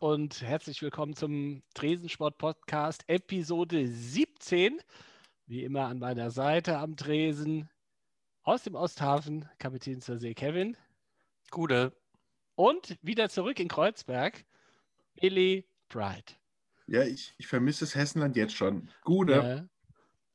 und herzlich willkommen zum Tresensport Podcast Episode 17. Wie immer an meiner Seite am Tresen aus dem Osthafen Kapitän zur See Kevin. Gute. Und wieder zurück in Kreuzberg Billy Pride. Ja, ich, ich vermisse das Hessenland jetzt schon. Gute. Ja.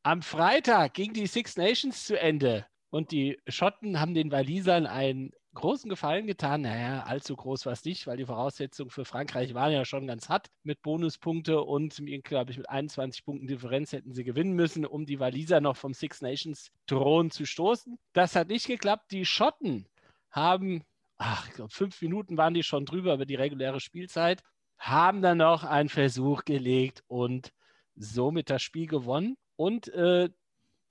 Am Freitag ging die Six Nations zu Ende und die Schotten haben den Walisern einen großen Gefallen getan. Naja, allzu groß war es nicht, weil die Voraussetzungen für Frankreich waren ja schon ganz hart mit Bonuspunkte und, glaube ich, mit 21 Punkten Differenz hätten sie gewinnen müssen, um die Waliser noch vom Six Nations Thron zu stoßen. Das hat nicht geklappt. Die Schotten haben, ach, ich glaube, fünf Minuten waren die schon drüber über die reguläre Spielzeit, haben dann noch einen Versuch gelegt und somit das Spiel gewonnen. Und äh,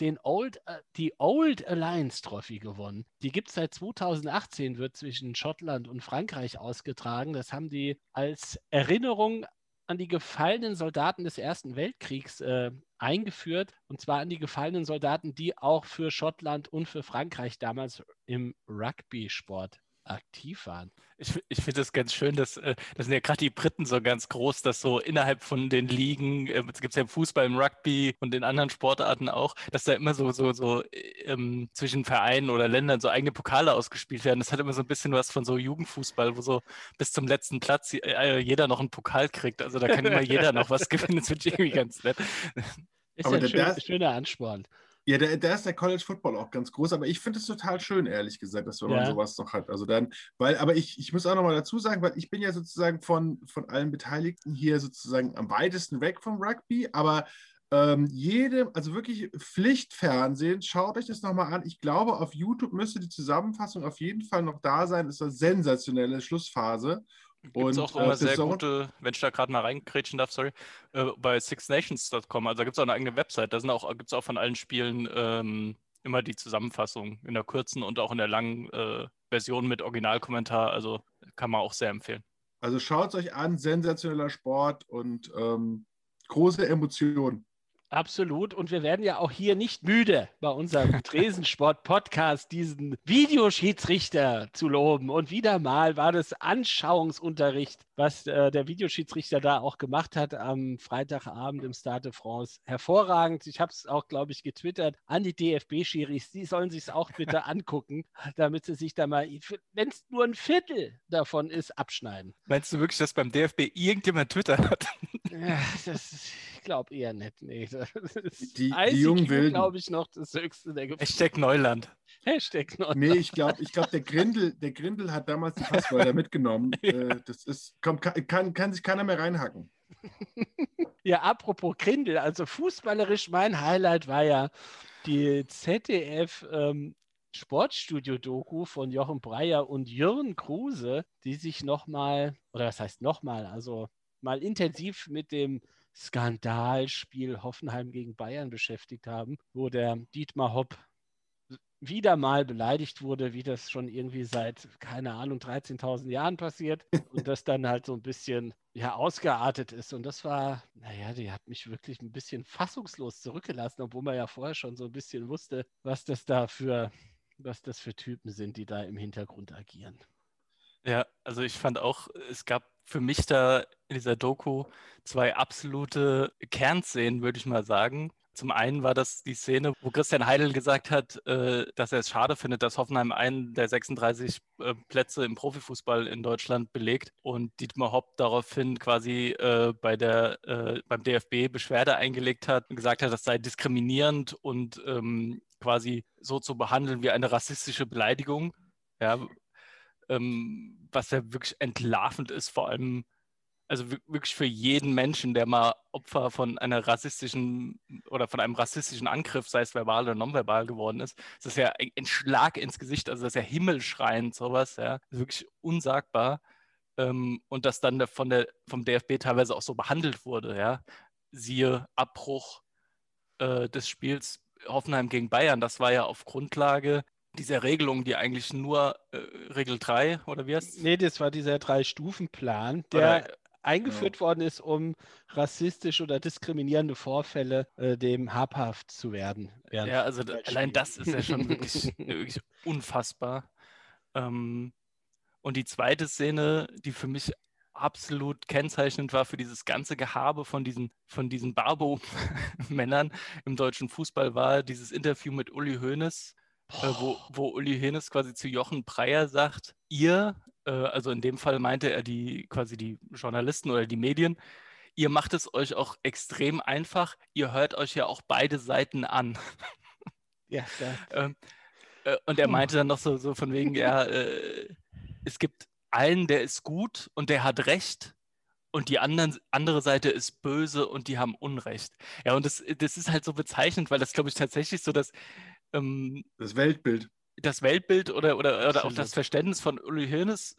den Old, äh, die Old Alliance Trophy gewonnen. Die gibt es seit 2018, wird zwischen Schottland und Frankreich ausgetragen. Das haben die als Erinnerung an die gefallenen Soldaten des Ersten Weltkriegs äh, eingeführt. Und zwar an die gefallenen Soldaten, die auch für Schottland und für Frankreich damals im Rugby-Sport aktiv waren. Ich, ich finde es ganz schön, dass äh, das sind ja gerade die Briten so ganz groß, dass so innerhalb von den Ligen, äh, es gibt ja im Fußball, im Rugby und den anderen Sportarten auch, dass da immer so, so, so ähm, zwischen Vereinen oder Ländern so eigene Pokale ausgespielt werden. Das hat immer so ein bisschen was von so Jugendfußball, wo so bis zum letzten Platz äh, jeder noch einen Pokal kriegt. Also da kann immer jeder noch was gewinnen. Das finde ich irgendwie ganz nett. Ist Aber ja ein schön, schöner Ansporn. Ja, da, da ist der College Football auch ganz groß, aber ich finde es total schön, ehrlich gesagt, dass man ja. sowas noch hat. Also dann, weil, aber ich, ich muss auch nochmal dazu sagen, weil ich bin ja sozusagen von, von allen Beteiligten hier sozusagen am weitesten weg vom Rugby, aber ähm, jede, also wirklich Pflichtfernsehen, schaut euch das nochmal an. Ich glaube, auf YouTube müsste die Zusammenfassung auf jeden Fall noch da sein. Das ist eine sensationelle Schlussphase. Gibt es auch immer äh, sehr gute, wenn ich da gerade mal reingrätschen darf, sorry, äh, bei sixnations.com, also da gibt es auch eine eigene Website, da gibt es auch von allen Spielen ähm, immer die Zusammenfassung in der kurzen und auch in der langen äh, Version mit Originalkommentar, also kann man auch sehr empfehlen. Also schaut es euch an, sensationeller Sport und ähm, große Emotionen. Absolut. Und wir werden ja auch hier nicht müde, bei unserem Tresensport-Podcast diesen Videoschiedsrichter zu loben. Und wieder mal war das Anschauungsunterricht, was äh, der Videoschiedsrichter da auch gemacht hat am Freitagabend im Stade de France. Hervorragend. Ich habe es auch, glaube ich, getwittert an die DFB-Schiris. Die sollen sich es auch bitte angucken, damit sie sich da mal, wenn es nur ein Viertel davon ist, abschneiden. Meinst du wirklich, dass beim DFB irgendjemand Twitter hat? Ja, das ist glaube eher nicht. Nee, die, die jungen Wilden. glaube ich, noch das höchste der Gefühle. Hashtag Neuland. Hashtag Neuland. Nee, ich glaube, ich glaub, der, Grindel, der Grindel hat damals die Passwörter mitgenommen. ja. Äh, das ist, komm, kann, kann, kann sich keiner mehr reinhacken. ja, apropos Grindel, also fußballerisch mein Highlight war ja die ZDF ähm, Sportstudio-Doku von Jochen Breyer und Jürgen Kruse, die sich nochmal, oder was heißt nochmal, also mal intensiv mit dem Skandalspiel Hoffenheim gegen Bayern beschäftigt haben, wo der Dietmar Hopp wieder mal beleidigt wurde, wie das schon irgendwie seit, keine Ahnung, 13.000 Jahren passiert und das dann halt so ein bisschen ja, ausgeartet ist. Und das war, naja, die hat mich wirklich ein bisschen fassungslos zurückgelassen, obwohl man ja vorher schon so ein bisschen wusste, was das da für, was das für Typen sind, die da im Hintergrund agieren. Ja, also ich fand auch, es gab für mich da in dieser Doku zwei absolute Kernszenen, würde ich mal sagen. Zum einen war das die Szene, wo Christian Heidel gesagt hat, äh, dass er es schade findet, dass Hoffenheim einen der 36 äh, Plätze im Profifußball in Deutschland belegt und Dietmar Hopp daraufhin quasi äh, bei der, beim DFB Beschwerde eingelegt hat und gesagt hat, das sei diskriminierend und ähm, quasi so zu behandeln wie eine rassistische Beleidigung. Ja, ähm, was ja wirklich entlarvend ist, vor allem, also wirklich für jeden Menschen, der mal Opfer von einer rassistischen oder von einem rassistischen Angriff, sei es verbal oder nonverbal geworden ist, das ist ja ein Schlag ins Gesicht, also das ist ja himmelschreiend, sowas, ja, wirklich unsagbar. Ähm, und das dann von der, vom DFB teilweise auch so behandelt wurde, ja. Siehe Abbruch äh, des Spiels Hoffenheim gegen Bayern, das war ja auf Grundlage dieser Regelung, die eigentlich nur äh, Regel 3 oder wie heißt es? Nee, das war dieser Drei-Stufen-Plan, der oder, eingeführt ja. worden ist, um rassistische oder diskriminierende Vorfälle äh, dem habhaft zu werden. Ja, also allein das ist ja schon wirklich, wirklich unfassbar. Ähm, und die zweite Szene, die für mich absolut kennzeichnend war für dieses ganze Gehabe von diesen, von diesen Barbo-Männern im deutschen Fußball, war dieses Interview mit Uli Hoeneß, äh, wo, wo Uli Hoeneß quasi zu Jochen Breyer sagt, ihr, äh, also in dem Fall meinte er die quasi die Journalisten oder die Medien, ihr macht es euch auch extrem einfach, ihr hört euch ja auch beide Seiten an. Ja, ähm, äh, und er meinte dann noch so, so von wegen, ja, äh, es gibt einen, der ist gut und der hat Recht und die anderen, andere Seite ist böse und die haben Unrecht. Ja, und das, das ist halt so bezeichnend, weil das, glaube ich, tatsächlich so das, ähm, das Weltbild. Das Weltbild oder, oder, oder auch das Verständnis von Uli Hoeneß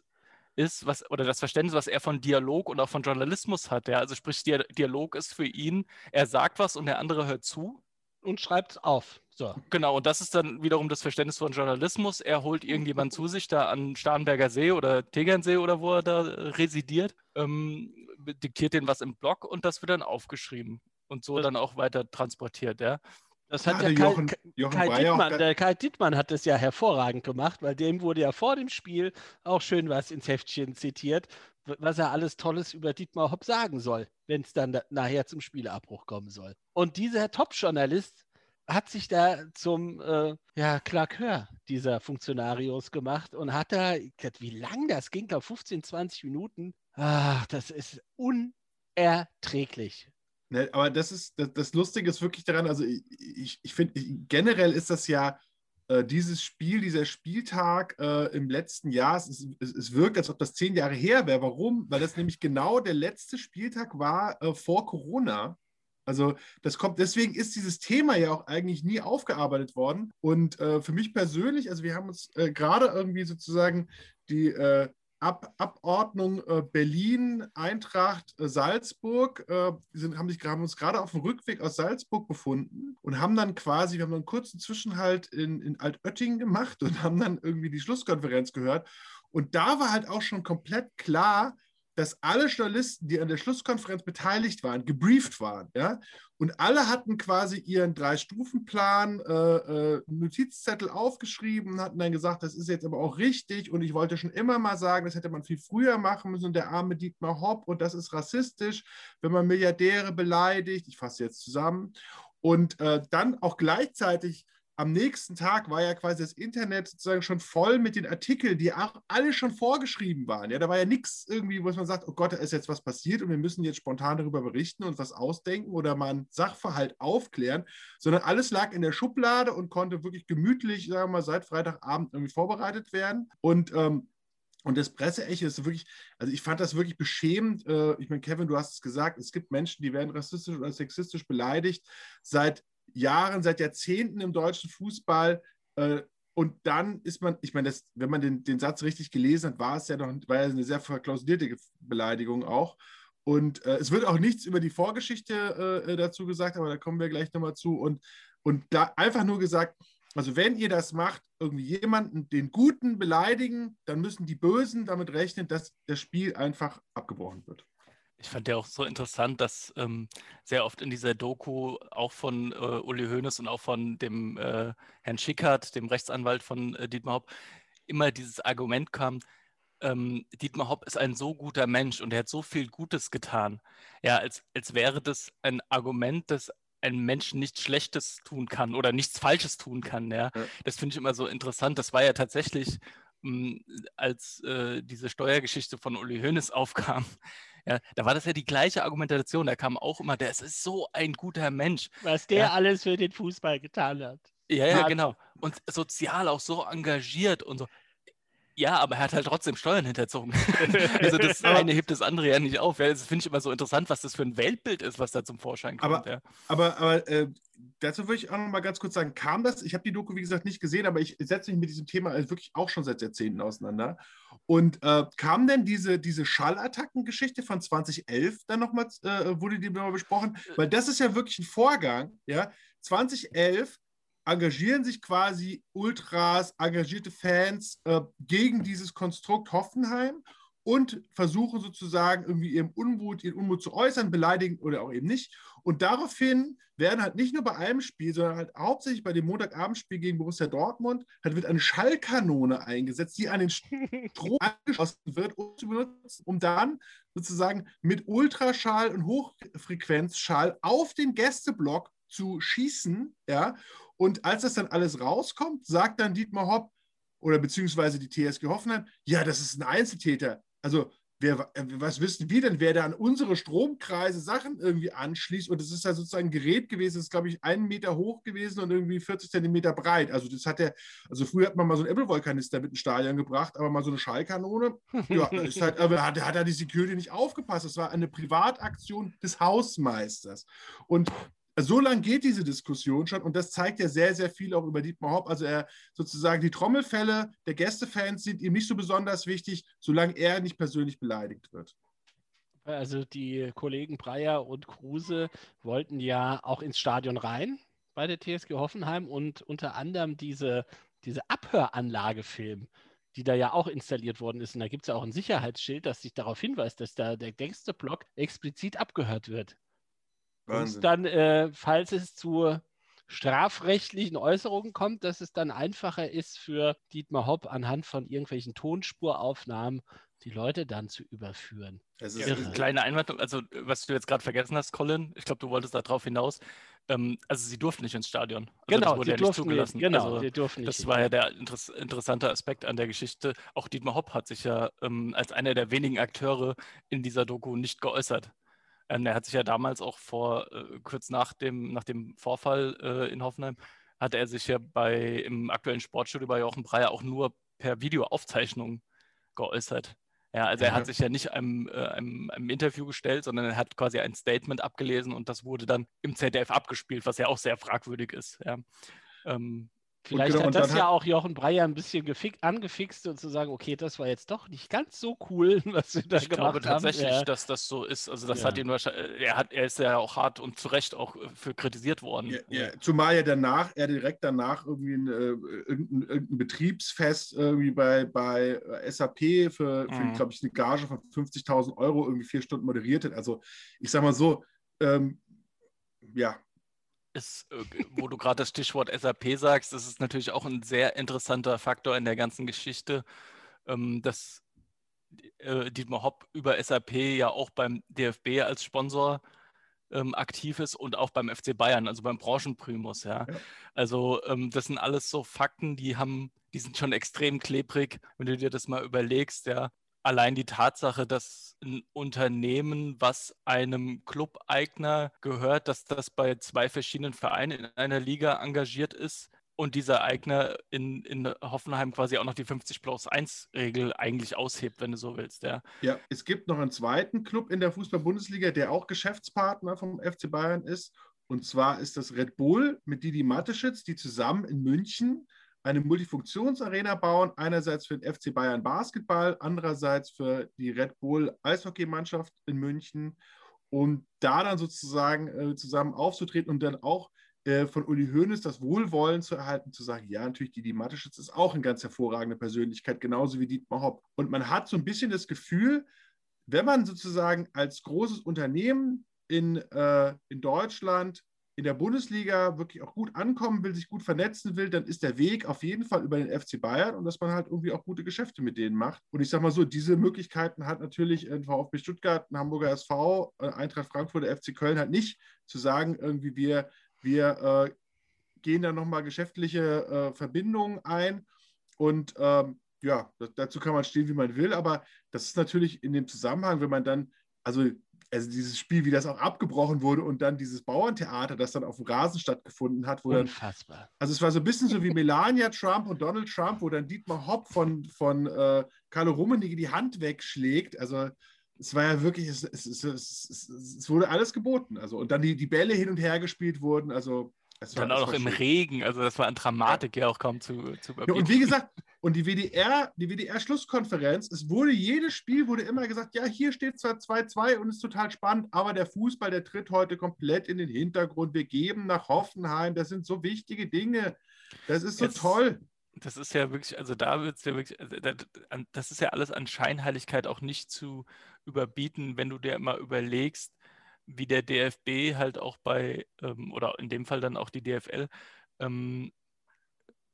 ist, was, oder das Verständnis, was er von Dialog und auch von Journalismus hat. Ja? Also sprich, Dialog ist für ihn, er sagt was und der andere hört zu. Und schreibt es auf. So. Genau, und das ist dann wiederum das Verständnis von Journalismus. Er holt irgendjemanden zu sich da an Starnberger See oder Tegernsee oder wo er da residiert, ähm, diktiert den was im Blog und das wird dann aufgeschrieben und so dann auch weiter transportiert. Ja. Das hat ja, ja Kai, Jochen, Jochen Kai, Dittmann, der Kai Dittmann hat das ja hervorragend gemacht, weil dem wurde ja vor dem Spiel auch schön was ins Heftchen zitiert, was er alles Tolles über Dietmar Hopp sagen soll, wenn es dann da, nachher zum Spieleabbruch kommen soll. Und dieser Top-Journalist hat sich da zum äh, ja, Klakör dieser Funktionarios gemacht und hat da, wie lang das ging, glaube 15, 20 Minuten. Ach, das ist unerträglich. Ne, aber das ist, das, das, Lustige ist wirklich daran, also ich, ich, finde, generell ist das ja äh, dieses Spiel, dieser Spieltag äh, im letzten Jahr, es, es, es, wirkt, als ob das zehn Jahre her wäre. Warum? Weil das nämlich genau der letzte Spieltag war äh, vor Corona. Also das kommt, deswegen ist dieses Thema ja auch eigentlich nie aufgearbeitet worden. Und äh, für mich persönlich, also wir haben uns äh, gerade irgendwie sozusagen die äh, Ab Abordnung äh, Berlin, Eintracht, äh, Salzburg. Äh, haben, sich, haben uns gerade auf dem Rückweg aus Salzburg befunden und haben dann quasi, wir haben einen kurzen Zwischenhalt in, in Altöttingen gemacht und haben dann irgendwie die Schlusskonferenz gehört. Und da war halt auch schon komplett klar, dass alle Journalisten, die an der Schlusskonferenz beteiligt waren, gebrieft waren. Ja? Und alle hatten quasi ihren Drei-Stufen-Plan, äh, äh, Notizzettel aufgeschrieben, hatten dann gesagt, das ist jetzt aber auch richtig. Und ich wollte schon immer mal sagen, das hätte man viel früher machen müssen. Und der arme Dietmar Hopp, und das ist rassistisch, wenn man Milliardäre beleidigt. Ich fasse jetzt zusammen. Und äh, dann auch gleichzeitig am nächsten Tag war ja quasi das Internet sozusagen schon voll mit den Artikeln, die auch alle schon vorgeschrieben waren. Ja, da war ja nichts irgendwie, wo man sagt, oh Gott, da ist jetzt was passiert und wir müssen jetzt spontan darüber berichten und was ausdenken oder mal einen Sachverhalt aufklären, sondern alles lag in der Schublade und konnte wirklich gemütlich, sagen wir mal, seit Freitagabend irgendwie vorbereitet werden. Und ähm, und das Presseecho ist wirklich, also ich fand das wirklich beschämend. Äh, ich meine, Kevin, du hast es gesagt, es gibt Menschen, die werden rassistisch oder sexistisch beleidigt. Seit Jahren, seit Jahrzehnten im deutschen Fußball. Äh, und dann ist man, ich meine, wenn man den, den Satz richtig gelesen hat, war es ja noch war ja eine sehr verklausulierte Beleidigung auch. Und äh, es wird auch nichts über die Vorgeschichte äh, dazu gesagt, aber da kommen wir gleich nochmal zu. Und, und da einfach nur gesagt, also wenn ihr das macht, irgendwie jemanden, den Guten beleidigen, dann müssen die Bösen damit rechnen, dass das Spiel einfach abgebrochen wird. Ich fand ja auch so interessant, dass ähm, sehr oft in dieser Doku auch von äh, Uli Hoeneß und auch von dem äh, Herrn Schickert, dem Rechtsanwalt von äh, Dietmar Hopp, immer dieses Argument kam, ähm, Dietmar Hopp ist ein so guter Mensch und er hat so viel Gutes getan. Ja, als, als wäre das ein Argument, dass ein Mensch nichts Schlechtes tun kann oder nichts Falsches tun kann. Ja? ja. Das finde ich immer so interessant. Das war ja tatsächlich, als äh, diese Steuergeschichte von Uli Hoeneß aufkam, ja, da war das ja die gleiche Argumentation. Da kam auch immer, der ist so ein guter Mensch. Was der ja. alles für den Fußball getan hat. Ja, ja, genau. Und sozial auch so engagiert und so. Ja, aber er hat halt trotzdem Steuern hinterzogen. also das eine hebt das andere ja nicht auf. Ja, das finde ich immer so interessant, was das für ein Weltbild ist, was da zum Vorschein kommt. Aber, ja. aber, aber äh, dazu würde ich auch noch mal ganz kurz sagen, kam das, ich habe die Doku, wie gesagt, nicht gesehen, aber ich setze mich mit diesem Thema wirklich auch schon seit Jahrzehnten auseinander. Und äh, kam denn diese, diese Schallattackengeschichte von 2011 dann nochmal, äh, wurde die nochmal besprochen? Weil das ist ja wirklich ein Vorgang, ja. 2011 engagieren sich quasi Ultras, engagierte Fans äh, gegen dieses Konstrukt Hoffenheim. und versuchen sozusagen irgendwie ihren Unmut, ihren Unmut zu äußern, beleidigen oder auch eben nicht. Und daraufhin werden halt nicht nur bei einem Spiel, sondern halt hauptsächlich bei dem Montagabendspiel gegen Borussia Dortmund, halt wird eine Schallkanone eingesetzt, die an den Strom angeschlossen wird, um zu benutzen, um dann sozusagen mit Ultraschall und Hochfrequenzschall auf den Gästeblock zu schießen, ja. Und als das dann alles rauskommt, sagt dann Dietmar Hopp oder beziehungsweise die TSG Hoffenheim, ja, das ist ein Einzeltäter. Also wer, was wissen wir denn, wer da an unsere Stromkreise Sachen irgendwie anschließt? Und das ist ja sozusagen ein Gerät gewesen, das ist, glaube ich, einen Meter hoch gewesen und irgendwie 40 Zentimeter breit. Also das hat er, also früher hat man mal so einen Apple-Vulkanister mit ins Stadion gebracht, aber mal so eine Schallkanone, ja, ist halt, aber hat, hat er die Security nicht aufgepasst. Das war eine Privataktion des Hausmeisters. Und so lange geht diese Diskussion schon und das zeigt ja sehr, sehr viel auch über Dietmar Hopp. Also er sozusagen die Trommelfälle der Gästefans sind ihm nicht so besonders wichtig, solange er nicht persönlich beleidigt wird. Also die Kollegen Breyer und Kruse wollten ja auch ins Stadion rein bei der TSG Hoffenheim und unter anderem diese, diese Abhöranlage filmen die da ja auch installiert worden ist. Und da gibt es ja auch ein Sicherheitsschild, das sich darauf hinweist, dass da der Gästeblock explizit abgehört wird. Und dann, äh, falls es zu strafrechtlichen Äußerungen kommt, dass es dann einfacher ist für Dietmar Hopp anhand von irgendwelchen Tonspuraufnahmen die Leute dann zu überführen. Das ist eine kleine Einwandung, also was du jetzt gerade vergessen hast, Colin, ich glaube, du wolltest darauf hinaus. Ähm, also sie durften nicht ins Stadion. Also genau, das wurde ja nicht zugelassen. Nicht, genau, also, sie durften nicht. Das war ja der interess interessante Aspekt an der Geschichte. Auch Dietmar Hopp hat sich ja ähm, als einer der wenigen Akteure in dieser Doku nicht geäußert. Ähm, er hat sich ja damals auch vor, äh, kurz nach dem, nach dem Vorfall äh, in Hoffenheim, hat er sich ja bei im aktuellen Sportstudio bei Jochen Breyer auch nur per Videoaufzeichnung geäußert. Ja, also er hat sich ja nicht einem, äh, einem, einem, Interview gestellt, sondern er hat quasi ein Statement abgelesen und das wurde dann im ZDF abgespielt, was ja auch sehr fragwürdig ist. Ja. Ähm, Vielleicht genau, hat das ja hat... auch Jochen Breyer ein bisschen angefixt und zu sagen, okay, das war jetzt doch nicht ganz so cool, was wir da ich gemacht haben. Ich glaube tatsächlich, ja. dass das so ist. Also das ja. hat ihn wahrscheinlich, er, hat, er ist ja auch hart und zu Recht auch äh, für kritisiert worden. Ja, ja. Zumal ja danach, er direkt danach irgendwie ein, äh, irgendein, irgendein, Betriebsfest irgendwie bei, bei SAP für, für mhm. glaube ich, eine Gage von 50.000 Euro irgendwie vier Stunden moderiert hat. Also ich sag mal so, ähm, ja, ist, äh, wo du gerade das Stichwort SAP sagst, das ist natürlich auch ein sehr interessanter Faktor in der ganzen Geschichte, ähm, dass äh, Dietmar Hopp über SAP ja auch beim DFB als Sponsor ähm, aktiv ist und auch beim FC Bayern, also beim Branchenprimus. Ja. ja. Also ähm, das sind alles so Fakten, die haben, die sind schon extrem klebrig, wenn du dir das mal überlegst, ja allein die Tatsache, dass ein Unternehmen, was einem Club-Eigner gehört, dass das bei zwei verschiedenen Vereinen in einer Liga engagiert ist und dieser Eigner in, in Hoffenheim quasi auch noch die 50 plus 1 Regel eigentlich aushebt, wenn du so willst. Ja. ja, es gibt noch einen zweiten Club in der Fußball-Bundesliga, der auch Geschäftspartner vom FC Bayern ist. Und zwar ist das Red Bull mit Didi Mateschitz, die zusammen in München eine Multifunktionsarena bauen, einerseits für den FC Bayern Basketball, andererseits für die Red Bull Eishockeymannschaft in München, um da dann sozusagen äh, zusammen aufzutreten und dann auch äh, von Uli Hoeneß das Wohlwollen zu erhalten, zu sagen, ja, natürlich, die Matischitz ist auch eine ganz hervorragende Persönlichkeit, genauso wie Dietmar Hopp. Und man hat so ein bisschen das Gefühl, wenn man sozusagen als großes Unternehmen in, äh, in Deutschland in der Bundesliga wirklich auch gut ankommen will, sich gut vernetzen will, dann ist der Weg auf jeden Fall über den FC Bayern und dass man halt irgendwie auch gute Geschäfte mit denen macht. Und ich sage mal so, diese Möglichkeiten hat natürlich ein VfB Stuttgart, ein Hamburger SV, äh, Eintracht Frankfurt, der FC Köln halt nicht, zu sagen, irgendwie wir, wir äh, gehen da nochmal geschäftliche äh, Verbindungen ein und ähm, ja, dazu kann man stehen, wie man will, aber das ist natürlich in dem Zusammenhang, wenn man dann, also also dieses Spiel, wie das auch abgebrochen wurde und dann dieses Bauerntheater, das dann auf dem Rasen stattgefunden hat. Unfassbar. Dann, also es war so ein bisschen so wie Melania Trump und Donald Trump, wo dann Dietmar Hopp von, von äh, Carlo Rummenigge die Hand wegschlägt. Also es war ja wirklich, es, es, es, es, wurde alles geboten. Also und dann die, die Bälle hin und her gespielt wurden. Also es war, dann auch noch im Regen, also das war an Dramatik ja, ja auch kaum zu, zu. Ja, und wie gesagt, und die WDR, die WDR-Schlusskonferenz, es wurde jedes Spiel wurde immer gesagt, ja, hier steht zwar 2-2 und ist total spannend, aber der Fußball, der tritt heute komplett in den Hintergrund. Wir geben nach Hoffenheim, das sind so wichtige Dinge. Das ist so jetzt, toll. das ist ja wirklich, also da wird es ja wirklich, also das ist ja alles an Scheinheiligkeit auch nicht zu überbieten, wenn du dir immer überlegst, wie der DFB halt auch bei, ähm, oder in dem Fall dann auch die DFL, ähm,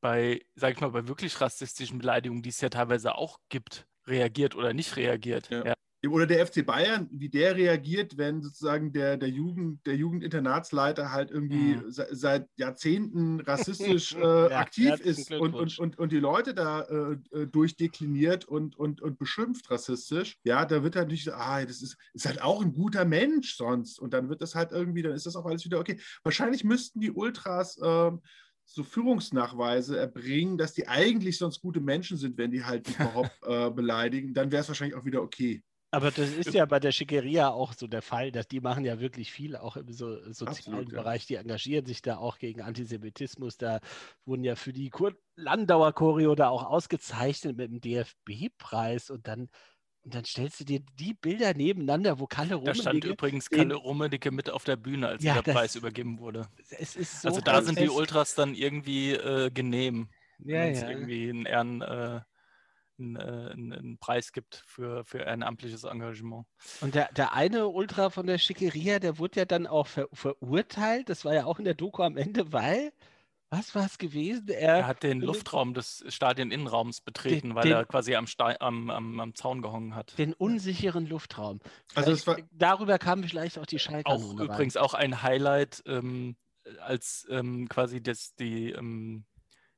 bei, sag ich mal, bei wirklich rassistischen Beleidigungen, die es ja teilweise auch gibt, reagiert oder nicht reagiert. Ja. Ja. Oder der FC Bayern, wie der reagiert, wenn sozusagen der, der, Jugend, der Jugendinternatsleiter halt irgendwie mhm. se, seit Jahrzehnten rassistisch äh, ja, aktiv ist und, und, und, und die Leute da äh, äh, durchdekliniert und, und, und beschimpft rassistisch. Ja, da wird halt nicht so, ah, das ist, ist halt auch ein guter Mensch sonst. Und dann wird das halt irgendwie, dann ist das auch alles wieder okay. Wahrscheinlich müssten die Ultras. Äh, so Führungsnachweise erbringen, dass die eigentlich sonst gute Menschen sind, wenn die halt überhaupt äh, beleidigen, dann wäre es wahrscheinlich auch wieder okay. Aber das ist ja bei der Schickeria auch so der Fall, dass die machen ja wirklich viel, auch im so, sozialen Absolut, Bereich. Die engagieren sich da auch gegen Antisemitismus. Da wurden ja für die Kurt Landauer Choreo da auch ausgezeichnet mit dem DFB-Preis und dann und dann stellst du dir die Bilder nebeneinander, wo Kalle Rummenigge... Da stand übrigens Kalle Rummenigge mit auf der Bühne, als ja, der Preis übergeben wurde. Es ist so also da sind die Ultras dann irgendwie äh, genehm. Ja, wenn es ja. irgendwie einen Ehren... Äh, einen, äh, einen, Preis gibt für, für ehrenamtliches Engagement. Und der, der eine Ultra von der Schickeria, der wurde ja dann auch ver, verurteilt. Das war ja auch in der Doku am Ende, weil was war es gewesen? Er, er, hat den Luftraum des Stadioninnenraums betreten, den, weil den, er quasi am, am, am, am, Zaun gehangen hat. Den unsicheren Luftraum. Also war, darüber kam vielleicht auch die Schaltkanone. Auch übrigens auch ein Highlight, ähm, als ähm, quasi das, die, ähm,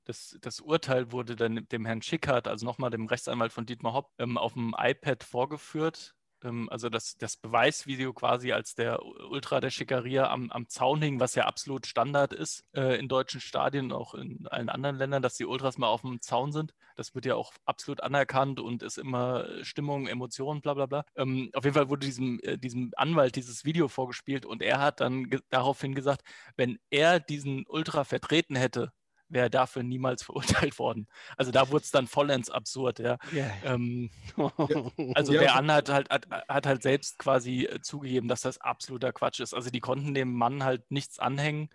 das, das Urteil wurde dann dem Herrn Schickert, also nochmal dem Rechtsanwalt von Dietmar Hopp, ähm, auf dem iPad vorgeführt. Ähm, also das, das Beweisvideo quasi, als der Ultra der Schickeria am, am Zaun hing, was ja absolut Standard ist äh, in deutschen Stadien, auch in allen anderen Ländern, dass die Ultras mal auf dem Zaun sind. Das wird ja auch absolut anerkannt und ist immer Stimmung, Emotionen, bla bla bla. Ähm, auf jeden Fall wurde diesem, äh, diesem Anwalt dieses Video vorgespielt und er hat dann daraufhin gesagt, wenn er diesen Ultra vertreten hätte, wäre dafür niemals verurteilt worden. Also da wurde es dann vollends absurd, ja. Yeah. Ähm, also ja. der Anne hat halt, hat, hat, halt selbst quasi äh, zugegeben, dass das absoluter Quatsch ist. Also die konnten dem Mann halt nichts anhängen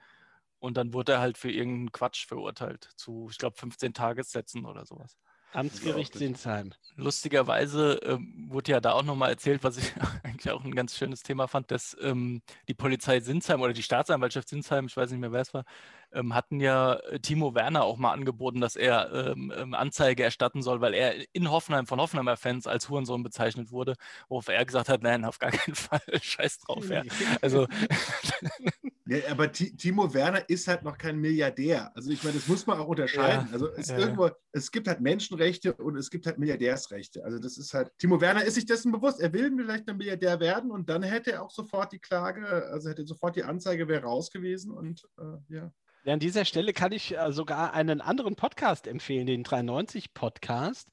und dann wurde er halt für irgendeinen Quatsch verurteilt zu, ich glaube, 15 Tagessätzen oder sowas. Amtsgericht Sinsheim. Lustigerweise ähm, wurde ja da auch nochmal erzählt, was ich eigentlich auch ein ganz schönes Thema fand, dass ähm, die Polizei Sinsheim oder die Staatsanwaltschaft Sinsheim, ich weiß nicht mehr, wer es war, ähm, hatten ja äh, Timo Werner auch mal angeboten, dass er ähm, ähm, Anzeige erstatten soll, weil er in Hoffenheim von Hoffenheimer Fans als Hurensohn bezeichnet wurde, worauf er gesagt hat, nein, auf gar keinen Fall, scheiß drauf. Ja. Also Ja, aber Timo Werner ist halt noch kein Milliardär. Also ich meine, das muss man auch unterscheiden. Ja, also es, ja. irgendwo, es gibt halt Menschenrechte und es gibt halt Milliardärsrechte. Also das ist halt, Timo Werner ist sich dessen bewusst, er will vielleicht ein Milliardär werden und dann hätte er auch sofort die Klage, also hätte sofort die Anzeige wäre raus gewesen und äh, ja. Ja, an dieser Stelle kann ich äh, sogar einen anderen Podcast empfehlen, den 93 Podcast.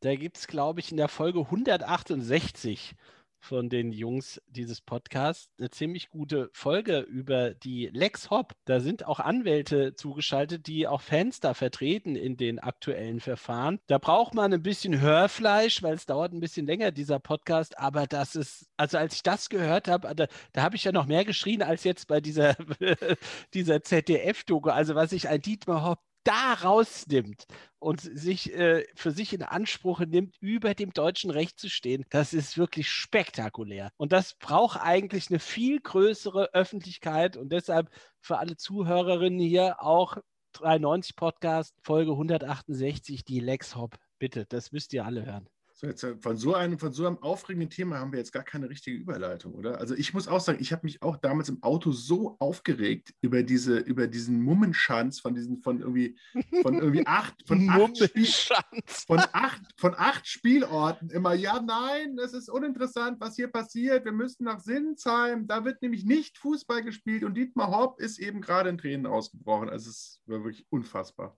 Da gibt es, glaube ich, in der Folge 168 von den Jungs dieses Podcasts eine ziemlich gute Folge über die Lex Hop. Da sind auch Anwälte zugeschaltet, die auch Fans da vertreten in den aktuellen Verfahren. Da braucht man ein bisschen Hörfleisch, weil es dauert ein bisschen länger, dieser Podcast. Aber das ist, also als ich das gehört habe, da, da habe ich ja noch mehr geschrien als jetzt bei dieser, dieser ZDF-Doku. Also was ich ein Dietmar Hopp da rausnimmt und sich äh, für sich in Anspruch nimmt, über dem deutschen Recht zu stehen, das ist wirklich spektakulär. Und das braucht eigentlich eine viel größere Öffentlichkeit und deshalb für alle Zuhörerinnen hier auch 93 Podcast Folge 168 die Lex Hop. Bitte, das müsst ihr alle hören. So, jetzt, äh, von, so einem, von so einem aufregenden Thema haben wir jetzt gar keine richtige Überleitung, oder? Also ich muss auch sagen, ich habe mich auch damals im Auto so aufgeregt über diese, über diesen Mummenschanz von diesen, von irgendwie, von irgendwie acht, von acht, Spiel, von acht, von acht Spielorten immer. Ja, nein, es ist uninteressant, was hier passiert. Wir müssen nach Sinsheim. Da wird nämlich nicht Fußball gespielt und Dietmar Hopp ist eben gerade in Tränen ausgebrochen. Also es war wirklich unfassbar.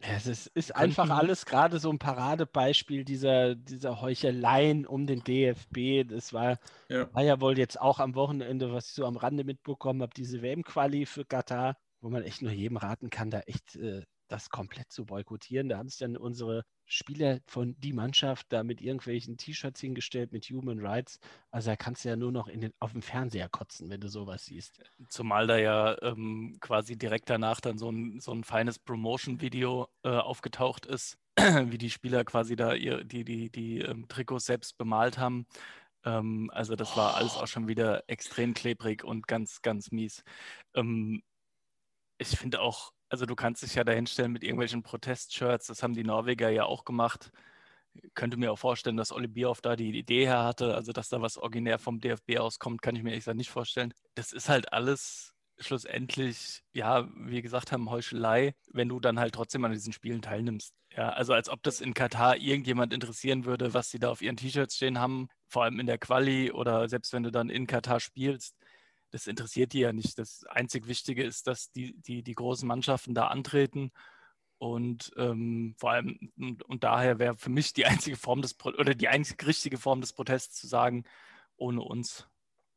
Ja, es ist, ist einfach alles gerade so ein Paradebeispiel dieser, dieser Heucheleien um den DFB. Das war ja. war ja wohl jetzt auch am Wochenende, was ich so am Rande mitbekommen habe, diese WM-Quali für Katar, wo man echt nur jedem raten kann, da echt äh, das komplett zu boykottieren. Da haben sich dann unsere Spieler von die Mannschaft da mit irgendwelchen T-Shirts hingestellt mit Human Rights. Also da kannst du ja nur noch den, auf dem Fernseher kotzen, wenn du sowas siehst. Zumal da ja ähm, quasi direkt danach dann so ein, so ein feines Promotion-Video äh, aufgetaucht ist, wie die Spieler quasi da ihr, die, die, die ähm, Trikots selbst bemalt haben. Ähm, also das war alles auch schon wieder extrem klebrig und ganz, ganz mies. Ähm, ich finde auch, also du kannst dich ja dahinstellen mit irgendwelchen Protestshirts, das haben die Norweger ja auch gemacht. Ich könnte mir auch vorstellen, dass Oli Bierhoff da die Idee her hatte, also dass da was originär vom DFB auskommt, kann ich mir ehrlich gesagt nicht vorstellen. Das ist halt alles schlussendlich, ja, wie gesagt haben, Heuchelei, wenn du dann halt trotzdem an diesen Spielen teilnimmst. Ja, also als ob das in Katar irgendjemand interessieren würde, was sie da auf ihren T-Shirts stehen haben, vor allem in der Quali oder selbst wenn du dann in Katar spielst das interessiert die ja nicht. Das einzig Wichtige ist, dass die, die, die großen Mannschaften da antreten. Und ähm, vor allem, und, und daher wäre für mich die einzige Form des oder die einzig richtige Form des Protests zu sagen, ohne uns.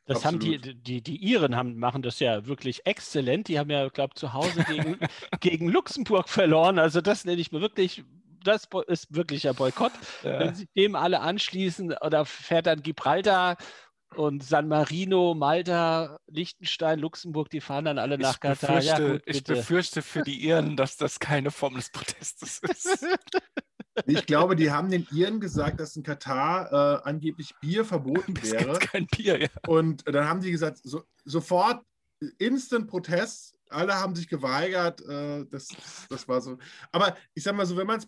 Das Absolut. haben die, die, die Iren haben, machen das ja wirklich exzellent. Die haben ja, glaube ich, zu Hause gegen, gegen Luxemburg verloren. Also das nenne ich mir wirklich das ist wirklich ein Boykott. Ja. Wenn sich dem alle anschließen, oder fährt dann Gibraltar und San Marino, Malta, Liechtenstein, Luxemburg, die fahren dann alle nach Katar. Ja, gut, ich befürchte für die Iren, dass das keine Form des Protestes ist. Ich glaube, die haben den Iren gesagt, dass in Katar äh, angeblich Bier verboten es wäre. kein Bier, ja. Und dann haben die gesagt, so, sofort Instant Protest. Alle haben sich geweigert. Äh, das, das war so. Aber ich sag mal so, wenn man es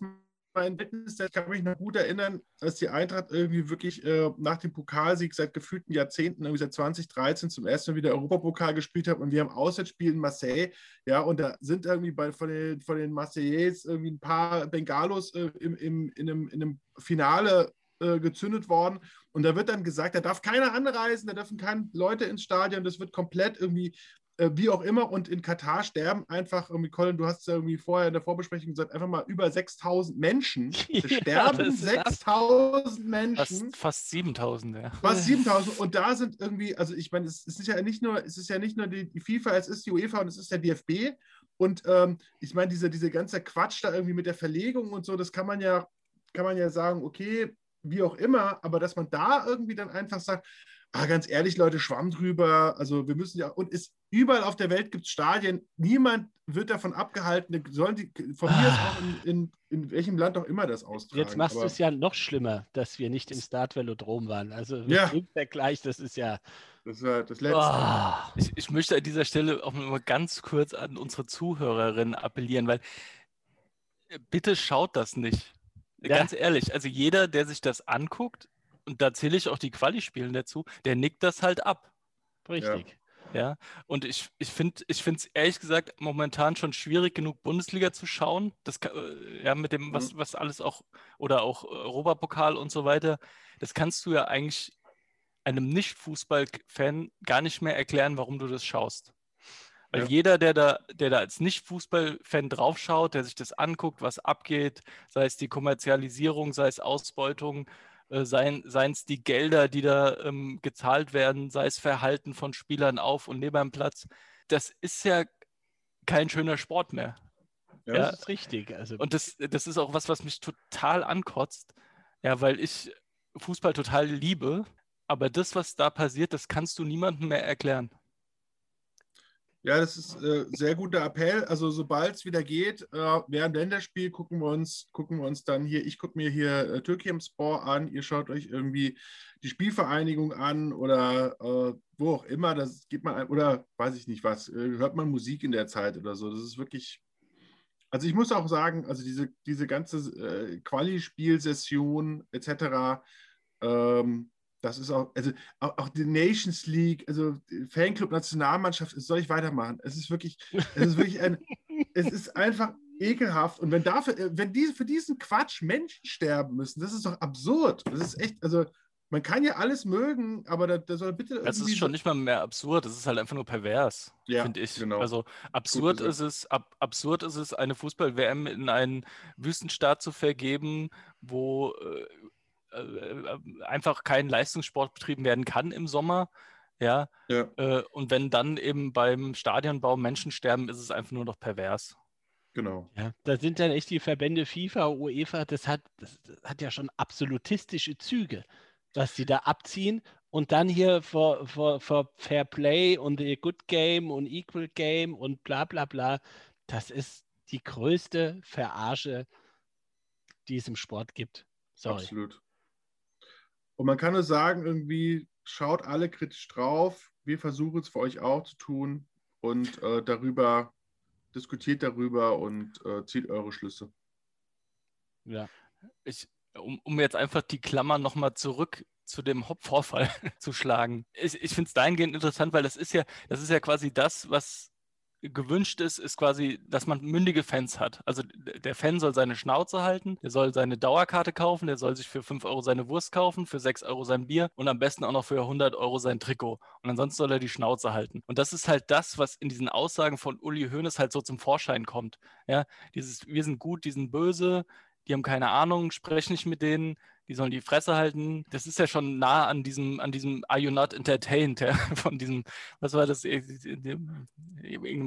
mein Fitness, ich kann mich noch gut erinnern, als die Eintracht irgendwie wirklich äh, nach dem Pokalsieg seit gefühlten Jahrzehnten, irgendwie seit 2013 zum ersten Mal wieder Europapokal gespielt hat und wir haben Auswärtsspiel in Marseille, ja, und da sind irgendwie bei, von, den, von den Marseillais irgendwie ein paar Bengalos äh, im, im, in, einem, in einem Finale äh, gezündet worden. Und da wird dann gesagt, da darf keiner anreisen, da dürfen keine Leute ins Stadion, das wird komplett irgendwie äh, wie auch immer. Und in Katar sterben einfach, irgendwie, Colin, du hast es ja irgendwie vorher in der Vorbesprechung gesagt, einfach mal über 6000 Menschen. Es sterben 6000 Menschen. Fast, fast 7000, ja. Fast 7000. Und da sind irgendwie, also ich meine, es ist ja nicht nur, es ist ja nicht nur die, die FIFA, es ist die UEFA und es ist der DFB. Und ähm, ich meine, diese, diese ganze Quatsch da irgendwie mit der Verlegung und so, das kann man ja, kann man ja sagen, okay, wie auch immer, aber dass man da irgendwie dann einfach sagt, ah, ganz ehrlich, Leute, schwamm drüber. Also wir müssen ja, und es, überall auf der Welt gibt es Stadien, niemand wird davon abgehalten, sollen die von mir ah. auch in, in, in, welchem Land auch immer das austragen. Jetzt machst du es ja noch schlimmer, dass wir nicht im Start Velodrom waren. Also ja. im Vergleich, das ist ja. Das war das Letzte. Oh. Ich, ich, möchte an dieser Stelle auch mal ganz kurz an unsere Zuhörerinnen appellieren, weil äh, bitte schaut das nicht. Ja. Ganz ehrlich, also jeder, der sich das anguckt, und da zähle ich auch die Quali-Spielen dazu, der nickt das halt ab. Richtig. Ja, ja. und ich, ich finde es ehrlich gesagt momentan schon schwierig genug, Bundesliga zu schauen. Das äh, ja, mit dem, was, mhm. was alles auch, oder auch Europapokal und so weiter, das kannst du ja eigentlich einem Nicht-Fußball-Fan gar nicht mehr erklären, warum du das schaust. Weil ja. jeder, der da, der da als Nicht-Fußball-Fan draufschaut, der sich das anguckt, was abgeht, sei es die Kommerzialisierung, sei es Ausbeutung, äh, seien es die Gelder, die da ähm, gezahlt werden, sei es Verhalten von Spielern auf und neben dem Platz. Das ist ja kein schöner Sport mehr. Ja, ja. das ist richtig. Also. Und das, das ist auch was, was mich total ankotzt. Ja, weil ich Fußball total liebe, aber das, was da passiert, das kannst du niemandem mehr erklären. Ja, das ist äh, sehr guter Appell. Also sobald es wieder geht, äh, während Länderspiel gucken wir uns, gucken wir uns dann hier, ich gucke mir hier äh, Türkei Sport an, ihr schaut euch irgendwie die Spielvereinigung an oder äh, wo auch immer, das geht man oder weiß ich nicht was, äh, hört man Musik in der Zeit oder so. Das ist wirklich. Also ich muss auch sagen, also diese, diese ganze äh, Quali-Spielsession etc., ähm, das ist auch, also auch, auch, die Nations League, also Fanclub Nationalmannschaft, soll ich weitermachen? Es ist wirklich, es ist wirklich ein, es ist einfach ekelhaft. Und wenn dafür, äh, wenn diese für diesen Quatsch Menschen sterben müssen, das ist doch absurd. Das ist echt, also man kann ja alles mögen, aber da, da soll bitte. Das ist schon nicht mal mehr absurd, das ist halt einfach nur pervers, ja, finde ich. Genau. Also absurd ist es, ab, absurd ist es, eine Fußball-WM in einen Wüstenstaat zu vergeben, wo äh, einfach kein Leistungssport betrieben werden kann im Sommer. Ja. ja. Äh, und wenn dann eben beim Stadionbau Menschen sterben, ist es einfach nur noch pervers. Genau. Ja, da sind dann echt die Verbände FIFA, UEFA, das hat, das, hat ja schon absolutistische Züge, was sie da abziehen. Und dann hier für, für, für Fair Play und Good Game und Equal Game und bla bla bla. Das ist die größte Verarsche, die es im Sport gibt. Sorry. Absolut. Und man kann nur sagen, irgendwie schaut alle kritisch drauf. Wir versuchen es für euch auch zu tun und äh, darüber diskutiert darüber und äh, zieht eure Schlüsse. Ja. Ich, um, um jetzt einfach die Klammer nochmal zurück zu dem Hauptvorfall zu schlagen. Ich, ich finde es dahingehend interessant, weil das ist ja, das ist ja quasi das, was gewünscht ist, ist quasi, dass man mündige Fans hat. Also der Fan soll seine Schnauze halten, der soll seine Dauerkarte kaufen, der soll sich für 5 Euro seine Wurst kaufen, für 6 Euro sein Bier und am besten auch noch für 100 Euro sein Trikot. Und ansonsten soll er die Schnauze halten. Und das ist halt das, was in diesen Aussagen von Uli Hoeneß halt so zum Vorschein kommt. Ja, dieses, wir sind gut, die sind böse, die haben keine Ahnung, spreche nicht mit denen, die sollen die Fresse halten. Das ist ja schon nah an diesem, an diesem Are You Not Entertained, ja, von diesem, was war das, irgendeinem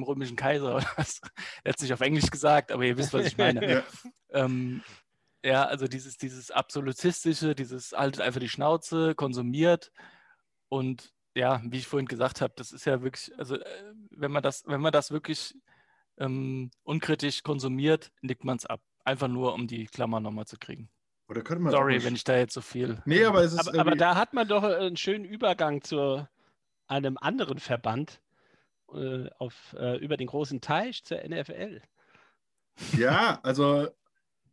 römischen Kaiser oder was? Er hat es nicht auf Englisch gesagt, aber ihr wisst, was ich meine. ja. Ähm, ja, also dieses, dieses absolutistische, dieses haltet einfach die Schnauze, konsumiert und ja, wie ich vorhin gesagt habe, das ist ja wirklich, also äh, wenn man das, wenn man das wirklich ähm, unkritisch konsumiert, nickt man es ab. Einfach nur, um die Klammer nochmal zu kriegen. Oder könnte man Sorry, wenn ich da jetzt so viel. Nee, aber es ist. Aber, aber da hat man doch einen schönen Übergang zu einem anderen Verband äh, auf, äh, über den großen Teich zur NFL. Ja, also,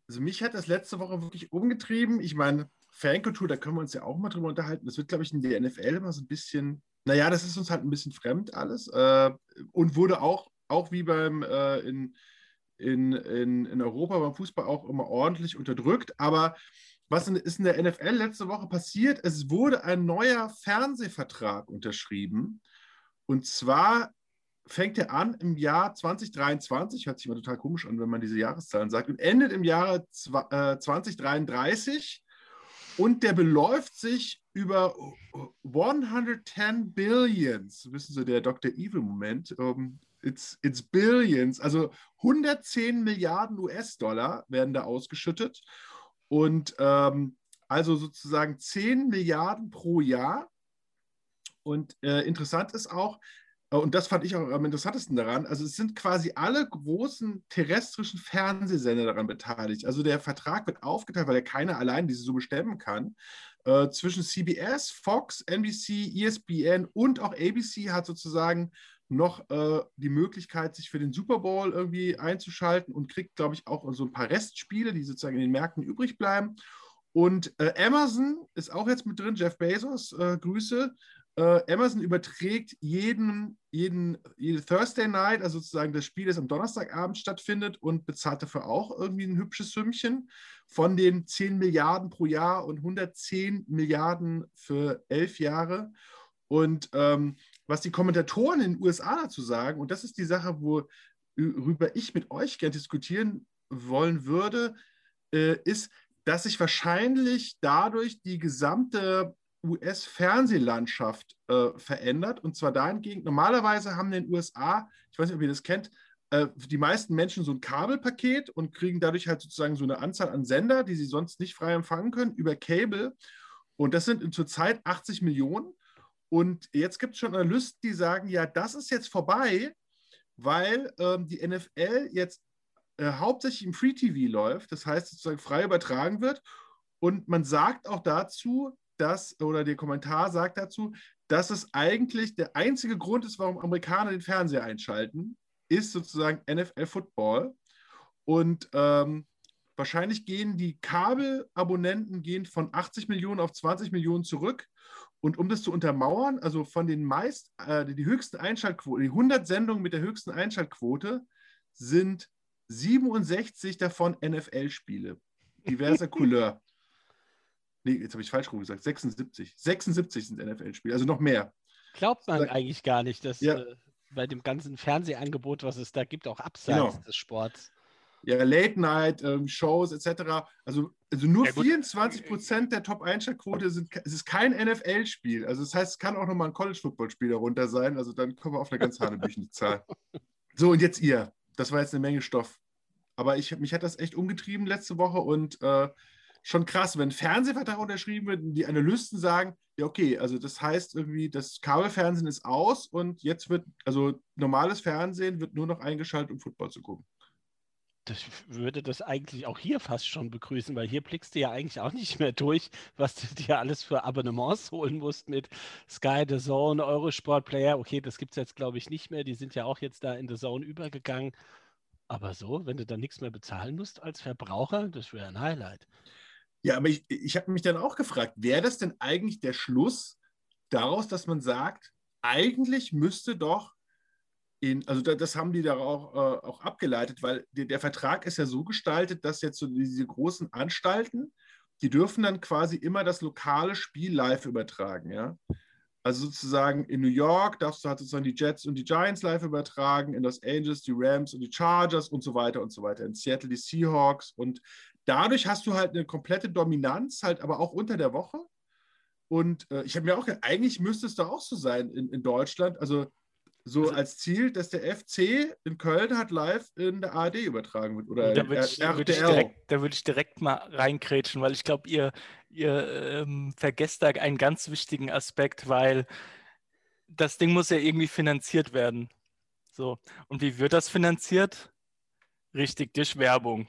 also mich hat das letzte Woche wirklich umgetrieben. Ich meine, Fankultur, da können wir uns ja auch mal drüber unterhalten. Das wird, glaube ich, in der NFL immer so ein bisschen, naja, das ist uns halt ein bisschen fremd alles. Äh, und wurde auch, auch wie beim äh, in in, in, in Europa beim Fußball auch immer ordentlich unterdrückt. Aber was ist in der NFL letzte Woche passiert? Es wurde ein neuer Fernsehvertrag unterschrieben. Und zwar fängt er an im Jahr 2023, hört sich immer total komisch an, wenn man diese Jahreszahlen sagt, und endet im Jahre 2033. Und der beläuft sich über 110 Billions, wissen Sie, der Dr. Evil-Moment, ähm, It's, it's Billions, also 110 Milliarden US-Dollar werden da ausgeschüttet und ähm, also sozusagen 10 Milliarden pro Jahr. Und äh, interessant ist auch, äh, und das fand ich auch am interessantesten daran, also es sind quasi alle großen terrestrischen Fernsehsender daran beteiligt. Also der Vertrag wird aufgeteilt, weil er keiner allein diese Summe stemmen kann. Äh, zwischen CBS, Fox, NBC, ESPN und auch ABC hat sozusagen noch äh, die Möglichkeit, sich für den Super Bowl irgendwie einzuschalten und kriegt, glaube ich, auch so ein paar Restspiele, die sozusagen in den Märkten übrig bleiben. Und äh, Amazon ist auch jetzt mit drin, Jeff Bezos, äh, Grüße. Äh, Amazon überträgt jeden, jeden, jede Thursday Night, also sozusagen das Spiel, das am Donnerstagabend stattfindet und bezahlt dafür auch irgendwie ein hübsches Sümmchen von den 10 Milliarden pro Jahr und 110 Milliarden für elf Jahre. Und ähm, was die Kommentatoren in den USA dazu sagen, und das ist die Sache, worüber ich mit euch gerne diskutieren wollen würde, äh, ist, dass sich wahrscheinlich dadurch die gesamte US-Fernsehlandschaft äh, verändert. Und zwar dahingehend, normalerweise haben in den USA, ich weiß nicht, ob ihr das kennt, äh, die meisten Menschen so ein Kabelpaket und kriegen dadurch halt sozusagen so eine Anzahl an Sender, die sie sonst nicht frei empfangen können, über Cable. Und das sind zurzeit 80 Millionen. Und jetzt gibt es schon Analysten, die sagen, ja, das ist jetzt vorbei, weil ähm, die NFL jetzt äh, hauptsächlich im Free TV läuft, das heißt sozusagen frei übertragen wird. Und man sagt auch dazu, dass, oder der Kommentar sagt dazu, dass es eigentlich der einzige Grund ist, warum Amerikaner den Fernseher einschalten, ist sozusagen NFL Football. Und ähm, wahrscheinlich gehen die Kabelabonnenten gehen von 80 Millionen auf 20 Millionen zurück. Und um das zu untermauern, also von den meist, äh, die höchsten Einschaltquoten, die 100 Sendungen mit der höchsten Einschaltquote sind 67 davon NFL-Spiele, diverser Couleur. Nee, jetzt habe ich falsch rum gesagt, 76. 76 sind NFL-Spiele, also noch mehr. Glaubt man eigentlich gar nicht, dass ja. äh, bei dem ganzen Fernsehangebot, was es da gibt, auch abseits genau. des Sports ja, Late-Night-Shows ähm, etc. Also, also nur ja, 24 Prozent der Top-Einschaltquote sind, es ist kein NFL-Spiel. Also das heißt, es kann auch nochmal ein College-Football-Spiel darunter sein. Also dann kommen wir auf eine ganz hanebüchene Zahl. So, und jetzt ihr. Das war jetzt eine Menge Stoff. aber ich, mich hat das echt umgetrieben letzte Woche und äh, schon krass, wenn ein Fernsehvertrag unterschrieben wird und die Analysten sagen, ja, okay, also das heißt irgendwie, das Kabelfernsehen ist aus und jetzt wird, also normales Fernsehen wird nur noch eingeschaltet, um Football zu gucken. Das würde das eigentlich auch hier fast schon begrüßen, weil hier blickst du ja eigentlich auch nicht mehr durch, was du dir alles für Abonnements holen musst mit Sky, The Zone, Eurosport Player. Okay, das gibt es jetzt, glaube ich, nicht mehr. Die sind ja auch jetzt da in The Zone übergegangen. Aber so, wenn du dann nichts mehr bezahlen musst als Verbraucher, das wäre ein Highlight. Ja, aber ich, ich habe mich dann auch gefragt, wäre das denn eigentlich der Schluss daraus, dass man sagt, eigentlich müsste doch in, also das haben die da auch, äh, auch abgeleitet, weil der, der, Vertrag ist ja so gestaltet, dass jetzt so diese großen Anstalten, die dürfen dann quasi immer das lokale Spiel live übertragen, ja. Also sozusagen in New York darfst du halt sozusagen die Jets und die Giants live übertragen, in Los Angeles die Rams und die Chargers und so weiter und so weiter, in Seattle die Seahawks und dadurch hast du halt eine komplette Dominanz, halt aber auch unter der Woche. Und äh, ich habe mir auch gedacht, eigentlich müsste es doch auch so sein in, in Deutschland. Also so also, als Ziel, dass der FC in Köln hat live in der ARD übertragen wird. Oder da würde ich, würd ich, direkt, würd ich direkt mal reinkrätschen, weil ich glaube, ihr, ihr ähm, vergesst da einen ganz wichtigen Aspekt, weil das Ding muss ja irgendwie finanziert werden. So. Und wie wird das finanziert? Richtig, durch Werbung.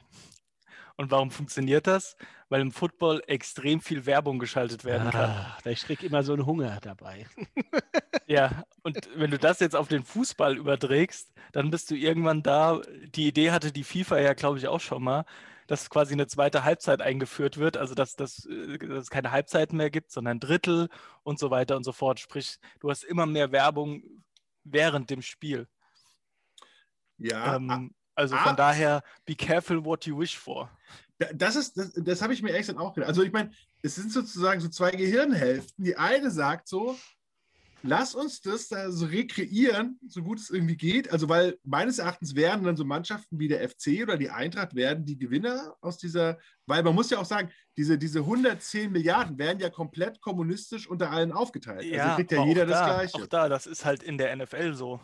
Und warum funktioniert das? Weil im Football extrem viel Werbung geschaltet werden kann. Ah, ich kriege immer so einen Hunger dabei. ja, und wenn du das jetzt auf den Fußball überträgst, dann bist du irgendwann da. Die Idee hatte die FIFA ja, glaube ich, auch schon mal, dass quasi eine zweite Halbzeit eingeführt wird, also dass, dass, äh, dass es keine Halbzeiten mehr gibt, sondern Drittel und so weiter und so fort. Sprich, du hast immer mehr Werbung während dem Spiel. Ja. Ähm, also von ah, daher, be careful what you wish for. Das ist, das, das habe ich mir echt auch gedacht. Also ich meine, es sind sozusagen so zwei Gehirnhälften. Die eine sagt so, lass uns das da so rekreieren, so gut es irgendwie geht. Also weil meines Erachtens werden dann so Mannschaften wie der FC oder die Eintracht werden die Gewinner aus dieser, weil man muss ja auch sagen, diese, diese 110 Milliarden werden ja komplett kommunistisch unter allen aufgeteilt. Also ja, also kriegt ja jeder da, das Gleiche. Auch da, das ist halt in der NFL so.